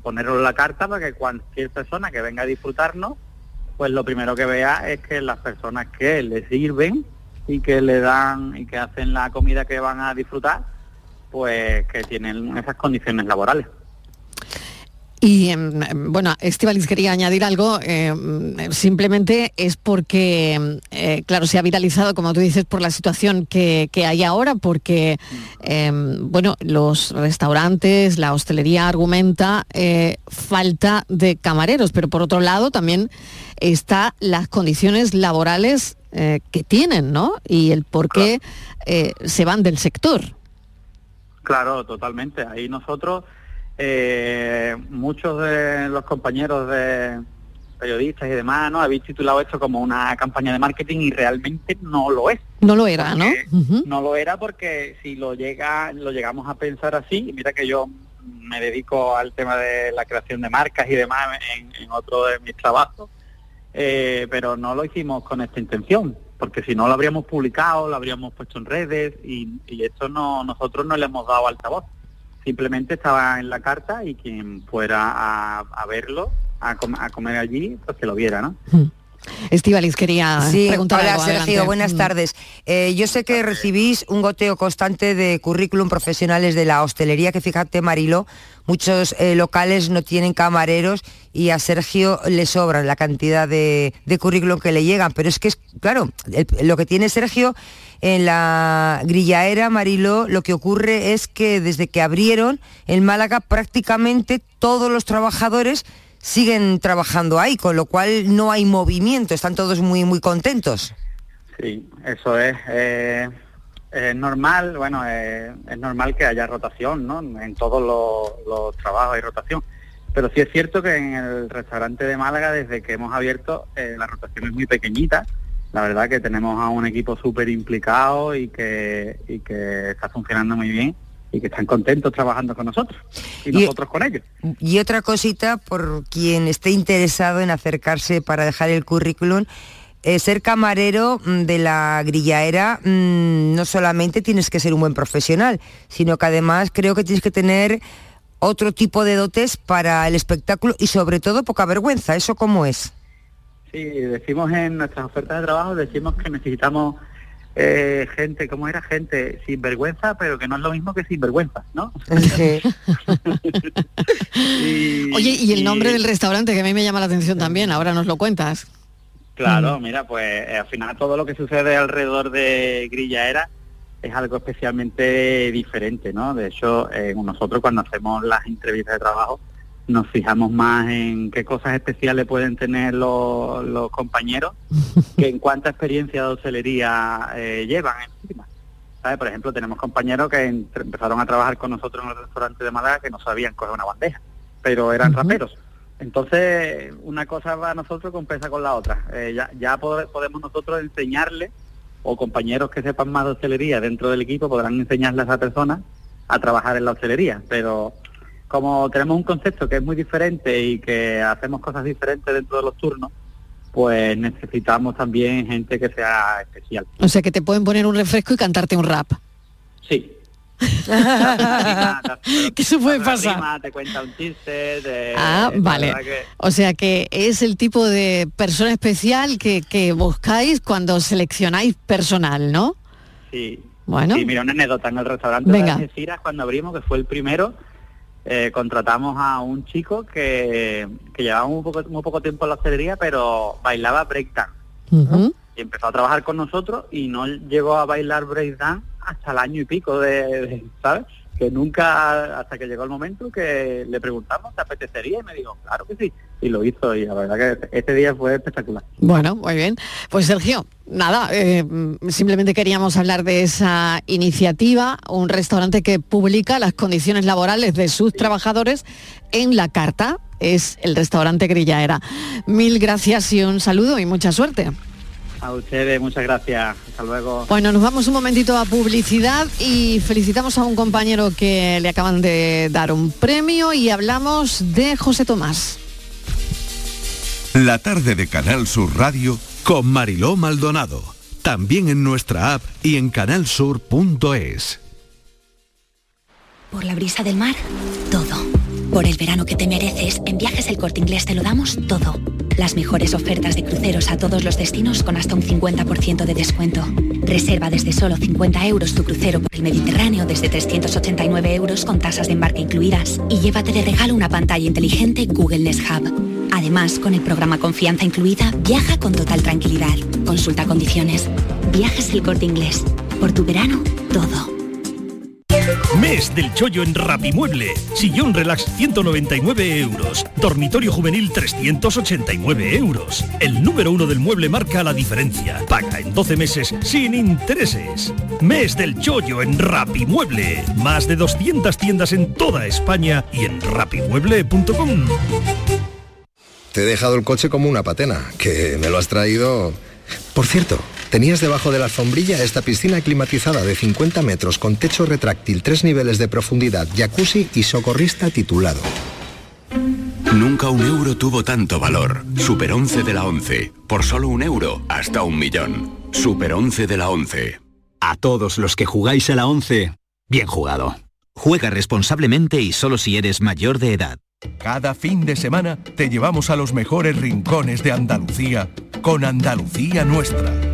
ponerlo en la carta para que cualquier persona que venga a disfrutarnos, pues lo primero que vea es que las personas que le sirven y que le dan y que hacen la comida que van a disfrutar, pues que tienen esas condiciones laborales.
Y em, bueno, Estivalis quería añadir algo, em, simplemente es porque, em, eh, claro, se ha viralizado, como tú dices, por la situación que, que hay ahora, porque, bueno, los restaurantes, la hostelería argumenta eh, falta de camareros, pero por otro lado también está las condiciones laborales eh, que tienen, ¿no? Y el por qué se van del sector.
Claro, totalmente. Ahí nosotros, eh, muchos de los compañeros de periodistas y demás, ¿no? Habéis titulado esto como una campaña de marketing y realmente no lo es.
No lo era, ¿no?
No lo era porque si lo llega, lo llegamos a pensar así, y mira que yo me dedico al tema de la creación de marcas y demás en, en otro de mis trabajos, eh, pero no lo hicimos con esta intención, porque si no lo habríamos publicado, lo habríamos puesto en redes y, y esto no nosotros no le hemos dado altavoz. Simplemente estaba en la carta y quien fuera a, a verlo, a, com- a comer allí, pues que lo viera, ¿no?
Estivalis quería
Sí,
preguntar
hola
algo,
Sergio,
adelante.
buenas
Mm.
tardes. Eh, yo sé que recibís un goteo constante de currículum profesionales de la hostelería, que fíjate Marilo, muchos eh, locales no tienen camareros y a Sergio le sobran la cantidad de, de currículum que le llegan, pero es que es, claro, el- lo que tiene Sergio en la grillaera Marilo, lo que ocurre es que desde que abrieron en Málaga prácticamente todos los trabajadores siguen trabajando ahí, con lo cual no hay movimiento, están todos muy muy contentos.
Sí, eso es. eh, es normal, bueno, eh, es normal que haya rotación, ¿no? En todos los, los trabajos hay rotación. Pero sí es cierto que en el restaurante de Málaga, desde que hemos abierto, eh, la rotación es muy pequeñita. La verdad que tenemos a un equipo súper implicado y que, y que está funcionando muy bien y que están contentos trabajando con nosotros y,
Y-
nosotros con ellos.
Y otra cosita, por quien esté interesado en acercarse para dejar el currículum, eh, ser camarero mm, de la grillaera mm, no solamente tienes que ser un buen profesional, sino que además creo que tienes que tener otro tipo de dotes para el espectáculo y sobre todo poca vergüenza. ¿Eso cómo es?
Sí, decimos en nuestras ofertas de trabajo, decimos que necesitamos eh, gente, ¿cómo era? Gente sin vergüenza, pero que no es lo mismo que sin vergüenza, ¿no?
Oye, y el nombre del restaurante que a mí me llama la atención también, ahora nos lo cuentas.
Claro, mira, pues eh, al final todo lo que sucede alrededor de Grillaera es algo especialmente diferente, ¿no? De hecho, eh, nosotros cuando hacemos las entrevistas de trabajo nos fijamos más en qué cosas especiales pueden tener los, los compañeros que en cuánta experiencia de hostelería eh, llevan encima. ¿Sabes? Por ejemplo, tenemos compañeros que empezaron a trabajar con nosotros en el restaurante de Málaga que no sabían coger una bandeja, pero eran raperos. Entonces, una cosa va a nosotros compensa con la otra. Eh, ya ya pod- podemos nosotros enseñarle, o compañeros que sepan más de hostelería dentro del equipo podrán enseñarle a esa persona a trabajar en la hostelería, pero como tenemos un concepto que es muy diferente y que hacemos cosas diferentes dentro de los turnos, pues necesitamos también gente que sea especial.
O sea, que te pueden poner un refresco y cantarte un rap.
Sí.
que eso puede pasar.
te cuenta un chiste.
Ah, vale.
que-
O sea que es el tipo de persona especial que, que buscáis cuando seleccionáis personal, ¿no?
Sí.
Bueno.
Sí, mira, una anécdota en el restaurante
Venga.
de Algeciras, cuando abrimos, que fue el primero, eh, contratamos a un chico que, que llevaba muy poco, muy poco tiempo en la hostelería, pero bailaba breakdance. Y empezó a trabajar con nosotros y no llegó a bailar breakdance hasta el año y pico de, de- ¿sabes? Que nunca, hasta que llegó el momento que le preguntamos, ¿te apetecería? Y me dijo, claro que sí. Y lo hizo y la verdad que este día fue espectacular.
Bueno, muy bien. Pues Sergio, nada, eh, simplemente queríamos hablar de esa iniciativa, un restaurante que publica las condiciones laborales de sus trabajadores en la carta. Es el restaurante Grillaera. Mil gracias y un saludo y mucha suerte.
A ustedes, muchas gracias. Hasta luego.
Bueno, nos vamos un momentito a publicidad y felicitamos a un compañero que le acaban de dar un premio y hablamos de José Tomás.
La tarde de Canal Sur Radio con Mariló Maldonado. También en nuestra app y en canalsur.es.
Por la brisa del mar, todo. Por el verano que te mereces, en Viajes El Corte Inglés te lo damos todo. Las mejores ofertas de cruceros a todos los destinos con hasta un 50% de descuento. Reserva desde solo 50 euros tu crucero por el Mediterráneo desde 389 euros con tasas de embarque incluidas. Y llévate de regalo una pantalla inteligente Google Nest Hub. Además, con el programa Confianza incluida, viaja con total tranquilidad. Consulta condiciones. Viajes El Corte Inglés. Por tu verano, todo.
Mes del chollo en Rapimueble. Sillón relax 199 euros. Dormitorio juvenil 389 euros. El número uno del mueble marca la diferencia. Paga en 12 meses sin intereses. Mes del chollo en Rapimueble. Más de 200 tiendas en toda España y en rapimueble.com.
Te he dejado el coche como una patena, que me lo has traído... Por cierto, tenías debajo de la alfombrilla esta piscina climatizada de 50 metros con techo retráctil, tres niveles de profundidad, jacuzzi y socorrista titulado.
Nunca un euro tuvo tanto valor. Super 11 de la 11. Por solo un euro, hasta un millón. Super 11 de la 11.
A todos los que jugáis a la 11, bien jugado. Juega responsablemente y solo si eres mayor de edad.
Cada fin de semana te llevamos a los mejores rincones de Andalucía con Andalucía Nuestra.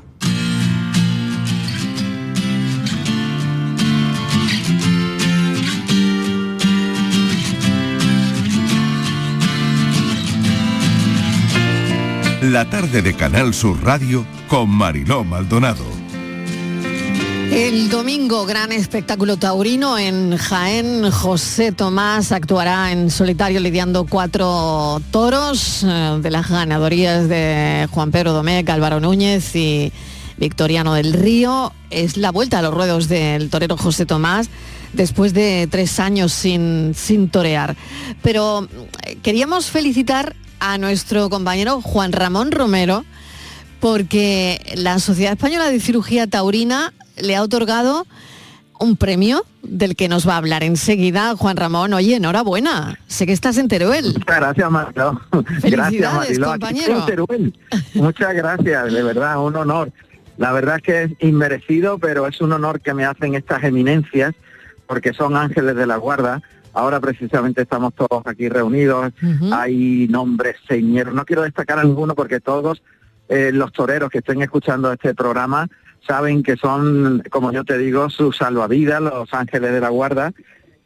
La tarde de Canal Sur Radio con Mariló Maldonado.
El domingo, gran espectáculo taurino en Jaén. José Tomás actuará en solitario lidiando cuatro toros eh, de las ganadorías de Juan Pedro Domecq, Álvaro Núñez y Victoriano del Río. Es la vuelta a los ruedos del torero José Tomás después de tres años sin, sin torear. Pero eh, queríamos felicitar a nuestro compañero Juan Ramón Romero porque la Sociedad Española de Cirugía Taurina le ha otorgado un premio del que nos va a hablar enseguida Juan Ramón. Oye, enhorabuena. Sé que estás en Teruel.
Muchas gracias, Mariló. Gracias, Mariló. Aquí
compañero.
Teruel. Muchas gracias, de verdad, un honor. La verdad es que es inmerecido, pero es un honor que me hacen estas eminencias, porque son ángeles de la guarda. Ahora precisamente estamos todos aquí reunidos, hay nombres señeros. No quiero destacar a ninguno porque todos eh, los toreros que estén escuchando este programa saben que son, como yo te digo, sus salvavidas, los ángeles de la guarda.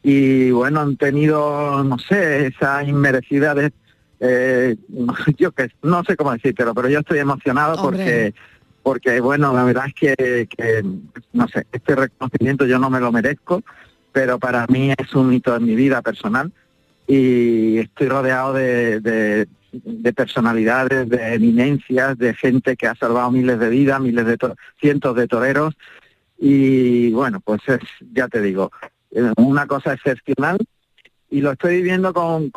Y bueno, han tenido, no sé, esa inmerecida de... eh, yo que no sé cómo decírtelo, pero yo estoy emocionado porque porque bueno, la verdad es que, que, no sé, este reconocimiento yo no me lo merezco, pero para mí es un hito en mi vida personal y estoy rodeado de, de- de personalidades, de eminencias, de gente que ha salvado miles de vidas, miles de to- cientos de toreros y bueno, pues es, ya te digo, eh, una cosa excepcional y lo estoy viviendo con,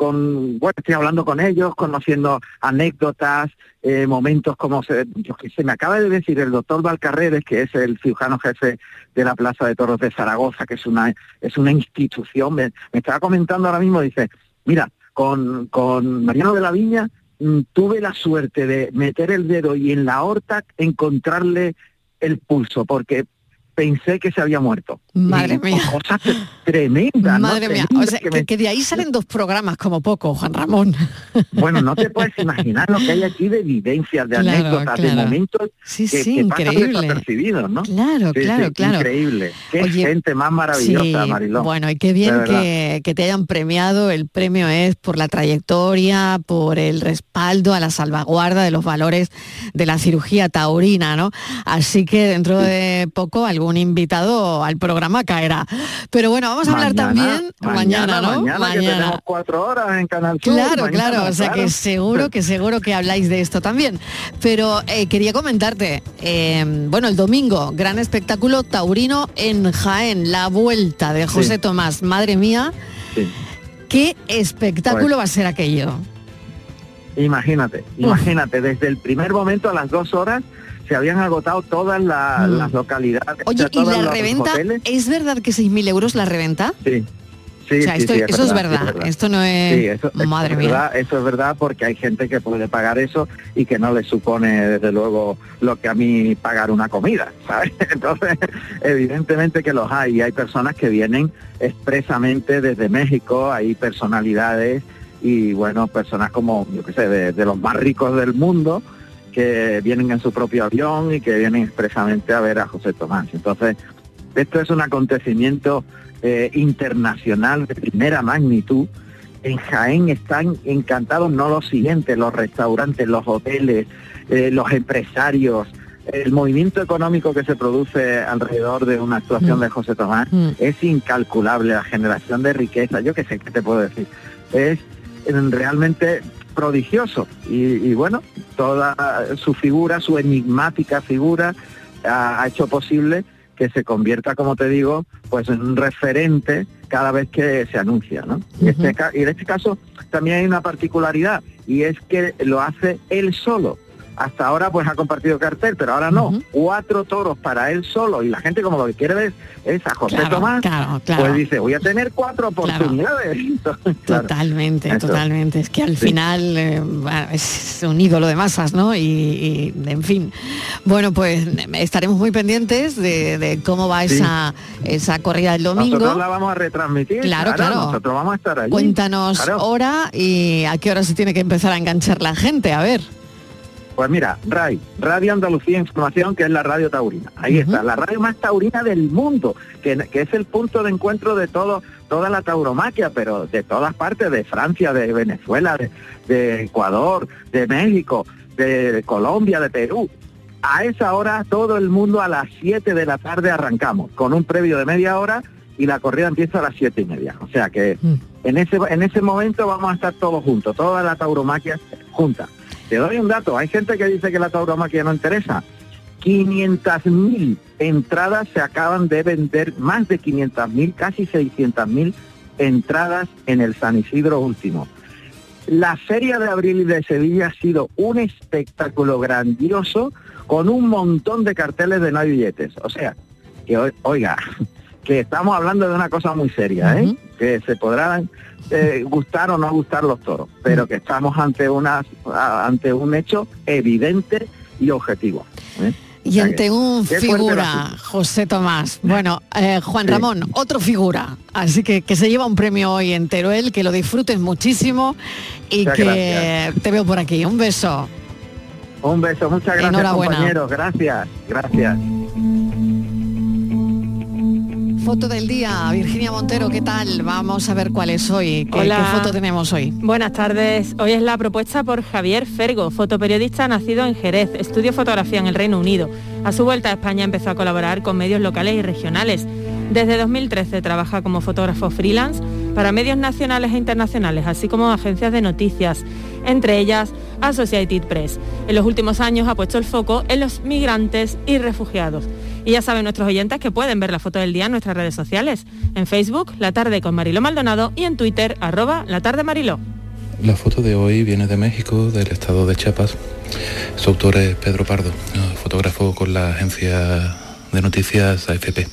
bueno, estoy hablando con ellos, conociendo anécdotas, eh, momentos como, se, yo sé, me acaba de decir el doctor Valcarredes, que es el cirujano jefe de la Plaza de Toros de Zaragoza, que es una, es una institución, me, estaba comentando ahora mismo, dice, mira, con, con Mariano de la Viña mm, tuve la suerte de meter el dedo y en la horta encontrarle el pulso, porque pensé que se había muerto.
Madre mía.
Cosas tremendas.
Madre mía. O sea, que, de ahí salen dos programas como poco, Juan Ramón.
Bueno, no te puedes imaginar lo que hay aquí de evidencias, de anécdotas, de momentos
sí, que, sí, increíble.
¿no?
Claro, claro, claro.
Increíble. Qué gente más maravillosa, Marilón.
Bueno, y qué bien que, que te hayan premiado. El premio es por la trayectoria, por el respaldo a la salvaguarda de los valores de la cirugía taurina, ¿no? Así que dentro de poco algún invitado al programa caerá. Pero bueno, vamos a hablar también
mañana, ¿no? Mañana, Que tenemos cuatro horas en Canal
Sur. Claro, claro, o sea que seguro, que seguro que habláis de esto también. Pero eh, quería comentarte, eh, bueno, el domingo, gran espectáculo taurino en Jaén, la vuelta de José Tomás, madre mía. ¿Qué espectáculo pues va a ser aquello?
Imagínate, imagínate, desde el primer momento a las dos horas se habían agotado todas mm. las localidades.
Oye, ¿y la reventa? ¿Es verdad que 6.000 euros la reventa?
Sí. Sí,
eso es verdad, esto no es... Madre
mía. eso es verdad porque hay gente que puede pagar eso y que no le supone desde luego lo que a mí pagar una comida, ¿sabes? Entonces, evidentemente que los hay y hay personas que vienen expresamente desde México, hay personalidades y bueno, personas como, yo qué sé, de los más ricos del mundo, que vienen en su propio avión y que vienen expresamente a ver a José Tomás. Entonces, esto es un acontecimiento eh, internacional de primera magnitud. En Jaén están encantados no los siguientes, los restaurantes, los hoteles, eh, los empresarios, el movimiento económico que se produce alrededor de una actuación mm. de José Tomás mm. es incalculable, la generación de riqueza, yo qué sé qué te puedo decir, es realmente prodigioso. Y, bueno, toda su figura, su enigmática figura ha, hecho posible que se convierta, como te digo, pues en un referente cada vez que se anuncia, ¿no? y, este, y en este caso también hay una particularidad y es que lo hace él solo hasta ahora pues ha compartido cartel, pero ahora no. Cuatro toros para él solo y la gente como lo que quiere ver es a José Tomás, pues dice, voy a tener cuatro oportunidades.
totalmente, totalmente. Es que al final eh, es un ídolo de masas, ¿no? Y, en fin. Bueno, pues estaremos muy pendientes de, cómo va esa, esa corrida del domingo.
Nosotros la vamos a retransmitir.
Claro, claro.
Nosotros vamos a estar allí.
Cuéntanos hora y a qué hora se tiene que empezar a enganchar la gente, a ver.
Pues mira, RAI, Radio Andalucía Información, que es la radio taurina. Ahí está, la radio más taurina del mundo, que, es el punto de encuentro de todo, toda la tauromaquia, pero de todas partes, de Francia, de Venezuela, de, Ecuador, de México, de Colombia, de Perú. A esa hora todo el mundo a las 7 de la tarde arrancamos, con un previo de media hora y la corrida empieza a las siete y media. O sea que mm. en, ese, en ese momento vamos a estar todos juntos, toda la tauromaquia junta. Te doy un dato, hay gente que dice que la tauromaquia no interesa. 500.000 entradas se acaban de vender, más de 500.000, casi 600.000 entradas en el San Isidro último. La Feria de Abril de Sevilla ha sido un espectáculo grandioso con un montón de carteles de no billetes. O sea, que oiga, que estamos hablando de una cosa muy seria, ¿eh? que se podrán eh, gustar o no gustar los toros, pero que estamos ante una ante un hecho evidente y objetivo. ¿eh?
Y ante un figura, José Tomás. Bueno, eh, Juan Ramón, otro figura. Así que que se lleva un premio hoy en Teruel, que lo disfrutes muchísimo y que te veo por aquí. Un beso.
Un beso, muchas gracias compañeros. Gracias, gracias.
Foto del día, Virginia Montero, ¿qué tal? Vamos a ver cuál es hoy. ¿Qué, ¿Qué, foto tenemos hoy?
Buenas tardes. Hoy es la propuesta por Javier Fergo, fotoperiodista nacido en Jerez, estudio fotografía en el Reino Unido. A su vuelta a España empezó a colaborar con medios locales y regionales. Desde 2013 trabaja como fotógrafo freelance para medios nacionales e internacionales, así como agencias de noticias, entre ellas Associated Press. En los últimos años ha puesto el foco en los migrantes y refugiados Y ya saben nuestros oyentes que pueden ver la foto del día en nuestras redes sociales, en Facebook, La Tarde con Mariló Maldonado y en Twitter, arroba La Tarde Mariló.
La foto de hoy viene de México, del estado de Chiapas. Su autor es Pedro Pardo, fotógrafo con la agencia de noticias AFP.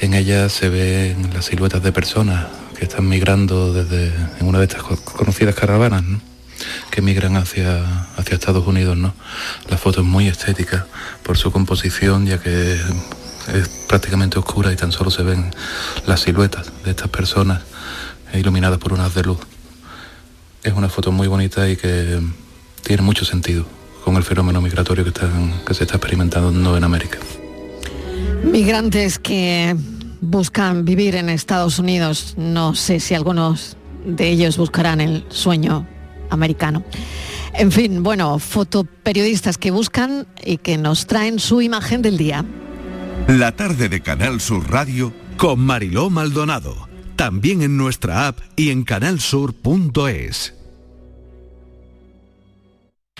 En ella se ven las siluetas de personas que están migrando desde en una de estas conocidas caravanas, que migran hacia, hacia Estados Unidos. ¿no? La foto es muy estética por su composición, ya que es prácticamente oscura y tan solo se ven las siluetas de estas personas iluminadas por unas de luz. Es una foto muy bonita y que tiene mucho sentido con el fenómeno migratorio que, que se está experimentando en América.
Migrantes que buscan vivir en Estados Unidos. No sé si algunos de ellos buscarán el sueño americano. En fin, bueno, fotoperiodistas que buscan y que nos traen su imagen del día.
La tarde de Canal Sur Radio con Mariló Maldonado. También en nuestra app y en canalsur.es.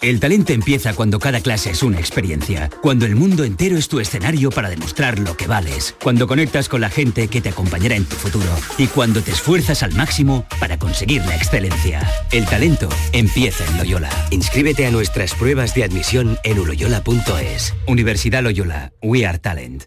El talento empieza cuando cada clase es una experiencia, cuando el mundo entero es tu escenario para demostrar lo que vales, cuando conectas con la gente que te acompañará en tu futuro y cuando te esfuerzas al máximo para conseguir la excelencia. El talento empieza en Loyola. Inscríbete a nuestras pruebas de admisión en uloyola.es. Universidad Loyola, We Are Talent.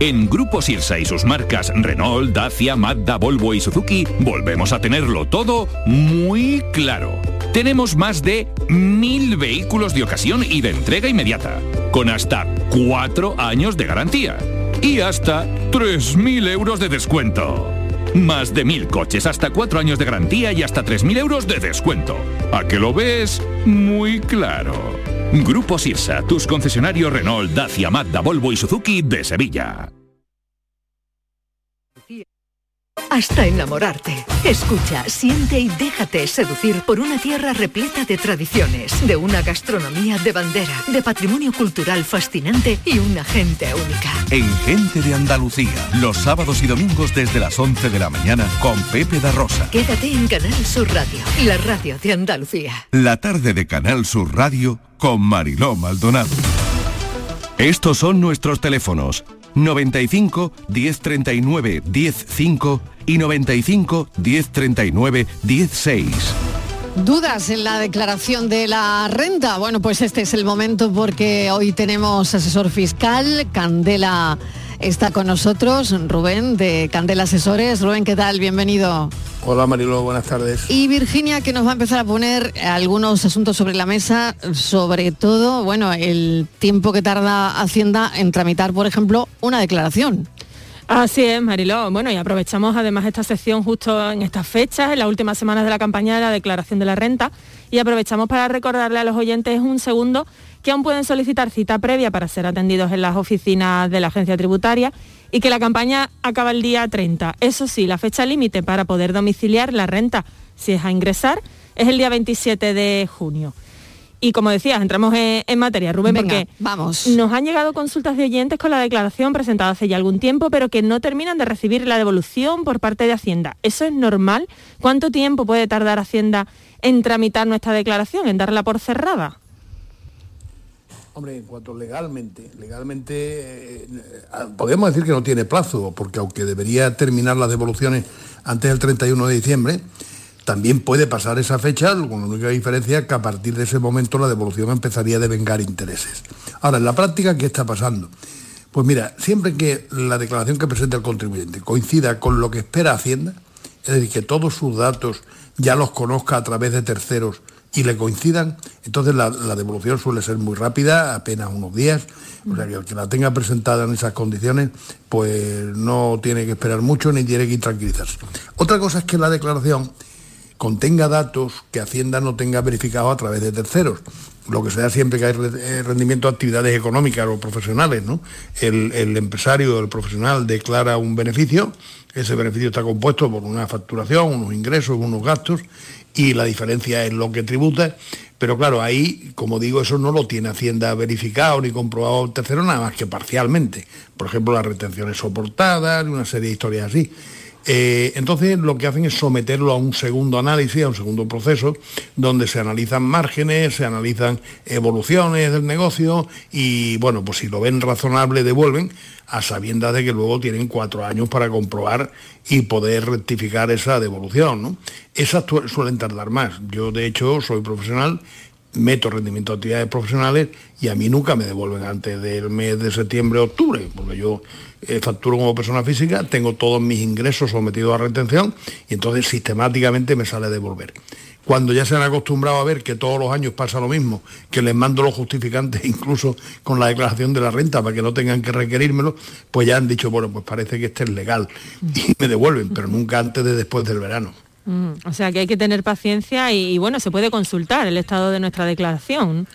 En Grupo Sirsa y sus marcas Renault, Dacia, Mazda, Volvo y Suzuki volvemos a tenerlo todo muy claro. Tenemos más de mil vehículos de ocasión y de entrega inmediata, con hasta cuatro años de garantía y hasta 3.000 euros de descuento. Más de mil coches, hasta cuatro años de garantía y hasta 3.000 euros de descuento. ¿A que lo ves? Muy claro. Grupo Sirsa, tus concesionarios Renault, Dacia, Mazda, Volvo y Suzuki de Sevilla.
Hasta enamorarte. Escucha, siente y déjate seducir por una tierra repleta de tradiciones, de una gastronomía de bandera, de patrimonio cultural fascinante y una gente única.
En Gente de Andalucía, los sábados y domingos desde las 11 de la mañana con Pepe da Rosa.
Quédate en Canal Sur Radio, la radio de Andalucía.
La tarde de Canal Sur Radio con Mariló Maldonado. Estos son nuestros teléfonos 95 1039 105 y 95 1039 16.
¿Dudas en la declaración de la renta? Bueno, pues este es el momento porque hoy tenemos asesor fiscal, Candela está con nosotros, Rubén de Candela Asesores. Rubén, ¿qué tal? Bienvenido.
Hola Marilo, buenas tardes.
Y Virginia que nos va a empezar a poner algunos asuntos sobre la mesa, sobre todo, bueno, el tiempo que tarda Hacienda en tramitar, por ejemplo, una declaración.
Así es, Mariló. Bueno, y aprovechamos además esta sección justo en estas fechas, en las últimas semanas de la campaña de la declaración de la renta, y aprovechamos para recordarle a los oyentes un segundo que aún pueden solicitar cita previa para ser atendidos en las oficinas de la agencia tributaria y que la campaña acaba el día 30. Eso sí, la fecha límite para poder domiciliar la renta, si es a ingresar, es el día 27 de junio. Y como decías, entramos en, materia, Rubén, porque
vamos.
nos han llegado consultas de oyentes con la declaración presentada hace ya algún tiempo, pero que no terminan de recibir la devolución por parte de Hacienda. ¿Eso es normal? ¿Cuánto tiempo puede tardar Hacienda en tramitar nuestra declaración, en darla por cerrada?
Hombre, en cuanto legalmente, legalmente eh, podemos decir que no tiene plazo, porque aunque debería terminar las devoluciones antes del 31 de diciembre, también puede pasar esa fecha, con la única diferencia que a partir de ese momento la devolución empezaría a devengar intereses. Ahora, en la práctica, ¿qué está pasando? Pues mira, siempre que la declaración que presenta el contribuyente coincida con lo que espera Hacienda, es decir, que todos sus datos ya los conozca a través de terceros y le coincidan, entonces la, devolución suele ser muy rápida, apenas unos días, o sea que el que la tenga presentada en esas condiciones, pues no tiene que esperar mucho ni tiene que tranquilizarse. Otra cosa es que la declaración contenga datos que Hacienda no tenga verificado a través de terceros.
lo que se da siempre que hay eh, rendimiento de actividades económicas o profesionales, ¿no? El, el empresario, el profesional declara un beneficio, ese beneficio está compuesto por una facturación, unos ingresos, unos gastos, y la diferencia es lo que tributa, pero claro, ahí, como digo, eso no lo tiene Hacienda verificado ni comprobado tercero, nada más que parcialmente. Por ejemplo, las retenciones soportadas, una serie de historias así. Eh, entonces lo que hacen es someterlo a un segundo análisis, a un segundo proceso, donde se analizan márgenes, se analizan evoluciones del negocio y bueno, pues si lo ven razonable devuelven a sabiendas de que luego tienen cuatro años para comprobar y poder rectificar esa devolución. ¿no? Esas suelen tardar más. Yo de hecho soy profesional meto rendimiento de actividades profesionales y a mí nunca me devuelven antes del mes de septiembre octubre, porque yo eh, facturo como persona física, tengo todos mis ingresos sometidos a retención y entonces sistemáticamente me sale devolver. Cuando ya se han acostumbrado a ver que todos los años pasa lo mismo, que les mando los justificantes incluso con la declaración de la renta para que no tengan que requerírmelo, pues ya han dicho, bueno, pues parece que este es legal y me devuelven, pero nunca antes de después del verano.
Mm, o sea que hay que tener paciencia y, bueno, se puede consultar el estado de nuestra declaración.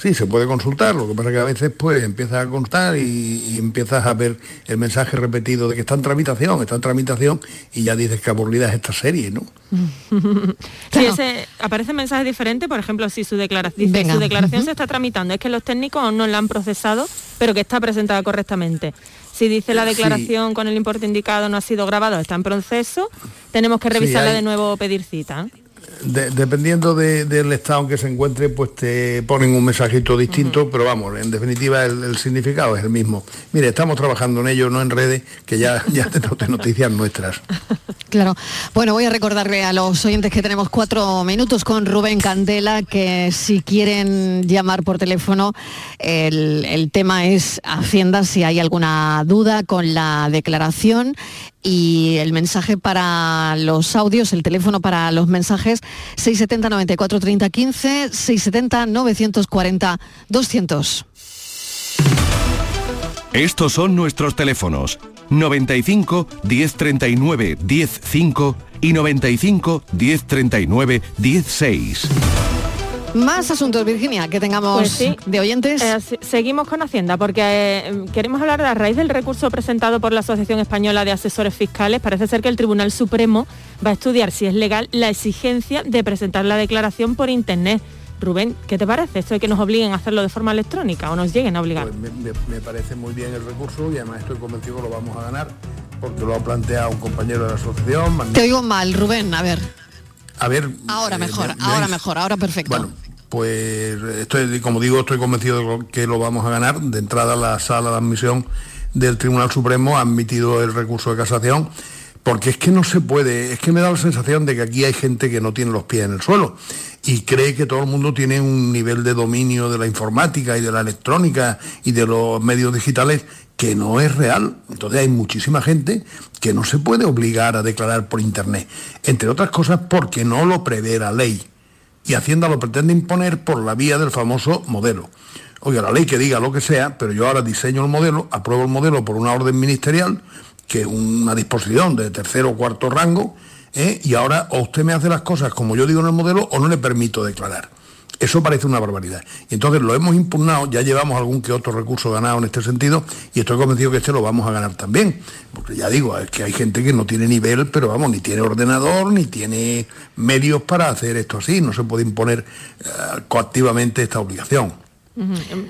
Sí, se puede consultar, lo que pasa es que a veces pues empiezas a contar y, empiezas a ver el mensaje repetido de que está en tramitación, está en tramitación y ya dices que aburrida es esta serie, ¿no?
sí, ese, aparece mensaje diferente, por ejemplo, si su, declaración, su declaración se está tramitando, es que los técnicos no la han procesado, pero que está presentada correctamente. Si dice la declaración con el importe indicado no ha sido grabado, está en proceso, tenemos que revisarla de nuevo o pedir cita
dependiendo del estado en que se encuentre, pues te ponen un mensajito distinto, pero vamos, en definitiva el, significado es el mismo. Mire, estamos trabajando en ello, no en redes, que ya, ya tenemos noticias nuestras.
Claro. Bueno, voy a recordarle a los oyentes que tenemos cuatro minutos con Rubén Candela, que si quieren llamar por teléfono, el, el tema es Hacienda, si hay alguna duda con la declaración y el mensaje para los audios, el teléfono para los mensajes 670 94 30 15, 670 940 200.
Estos son nuestros teléfonos 95 1039 105 y 95 1039 16.
Más asuntos, Virginia, que tengamos pues de oyentes.
Eh, seguimos con Hacienda, porque eh, queremos hablar de la raíz del recurso presentado por la Asociación Española de Asesores Fiscales. Parece ser que el Tribunal Supremo va a estudiar si es legal la exigencia de presentar la declaración por Internet. Rubén, ¿qué te parece esto de que nos obliguen a hacerlo de forma electrónica o nos lleguen a obligar?
Pues me, parece muy bien el recurso y además estoy convencido que lo vamos a ganar porque lo ha planteado un compañero de la asociación.
Te oigo mal, Rubén, a ver.
A ver.
Ahora eh, mejor, ahora mejor, ahora perfecto.
Bueno, pues estoy, como digo, estoy convencido de que lo vamos a ganar. De entrada, la sala de admisión del Tribunal Supremo ha admitido el recurso de casación, porque es que no se puede, es que me da la sensación de que aquí hay gente que no tiene los pies en el suelo y cree que todo el mundo tiene un nivel de dominio de la informática y de la electrónica y de los medios digitales que no es real. Entonces hay muchísima gente que no se puede obligar a declarar por Internet, entre otras cosas porque no lo prevé la ley. Y Hacienda lo pretende imponer por la vía del famoso modelo. Oiga, la ley que diga lo que sea, pero yo ahora diseño el modelo, apruebo el modelo por una orden ministerial, que es una disposición de tercero o cuarto rango, ¿eh? y ahora o usted me hace las cosas como yo digo en el modelo o no le permito declarar. Eso parece una barbaridad. Y entonces lo hemos impugnado, ya llevamos algún que otro recurso ganado en este sentido y estoy convencido que este lo vamos a ganar también. Porque ya digo, es que hay gente que no tiene nivel, pero vamos, ni tiene ordenador, ni tiene medios para hacer esto así. No se puede imponer eh, coactivamente esta obligación.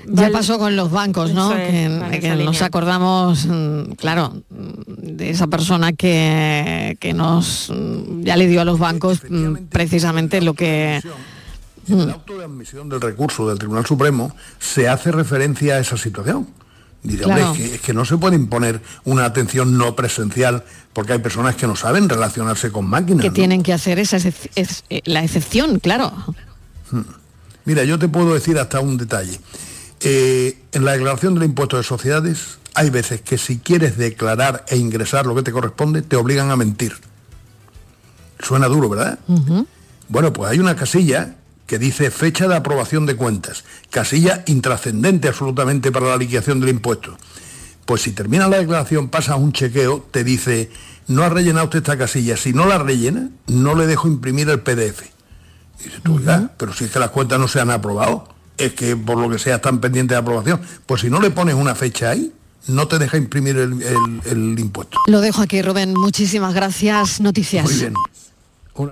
Ya pasó con los bancos, ¿no? que, nos acordamos, mm, claro, de esa persona que, que nos mm, ya le dio a los bancos mm, precisamente lo que
en el auto de admisión del recurso del Tribunal Supremo se hace referencia a esa situación. Dice, es, que, no se puede imponer una atención no presencial porque hay personas que no saben relacionarse con máquinas.
Que tienen que hacer esa es, eh, la excepción, claro.
Hmm. Mira, yo te puedo decir hasta un detalle. Eh, en la declaración del impuesto de sociedades hay veces que si quieres declarar e ingresar lo que te corresponde, te obligan a mentir. Suena duro, ¿verdad? Bueno, pues hay una casilla que dice fecha de aprobación de cuentas, casilla intrascendente absolutamente para la liquidación del impuesto. Pues si termina la declaración, pasa un chequeo, te dice, no ha rellenado usted esta casilla, si no la rellena, no le dejo imprimir el PDF. Y dice tú, pero si es que las cuentas no se han aprobado, es que por lo que sea están pendientes de aprobación. Pues si no le pones una fecha ahí, no te deja imprimir el, el- el impuesto.
Lo dejo aquí, Rubén. Muchísimas gracias. Noticias.
Muy bien. Una-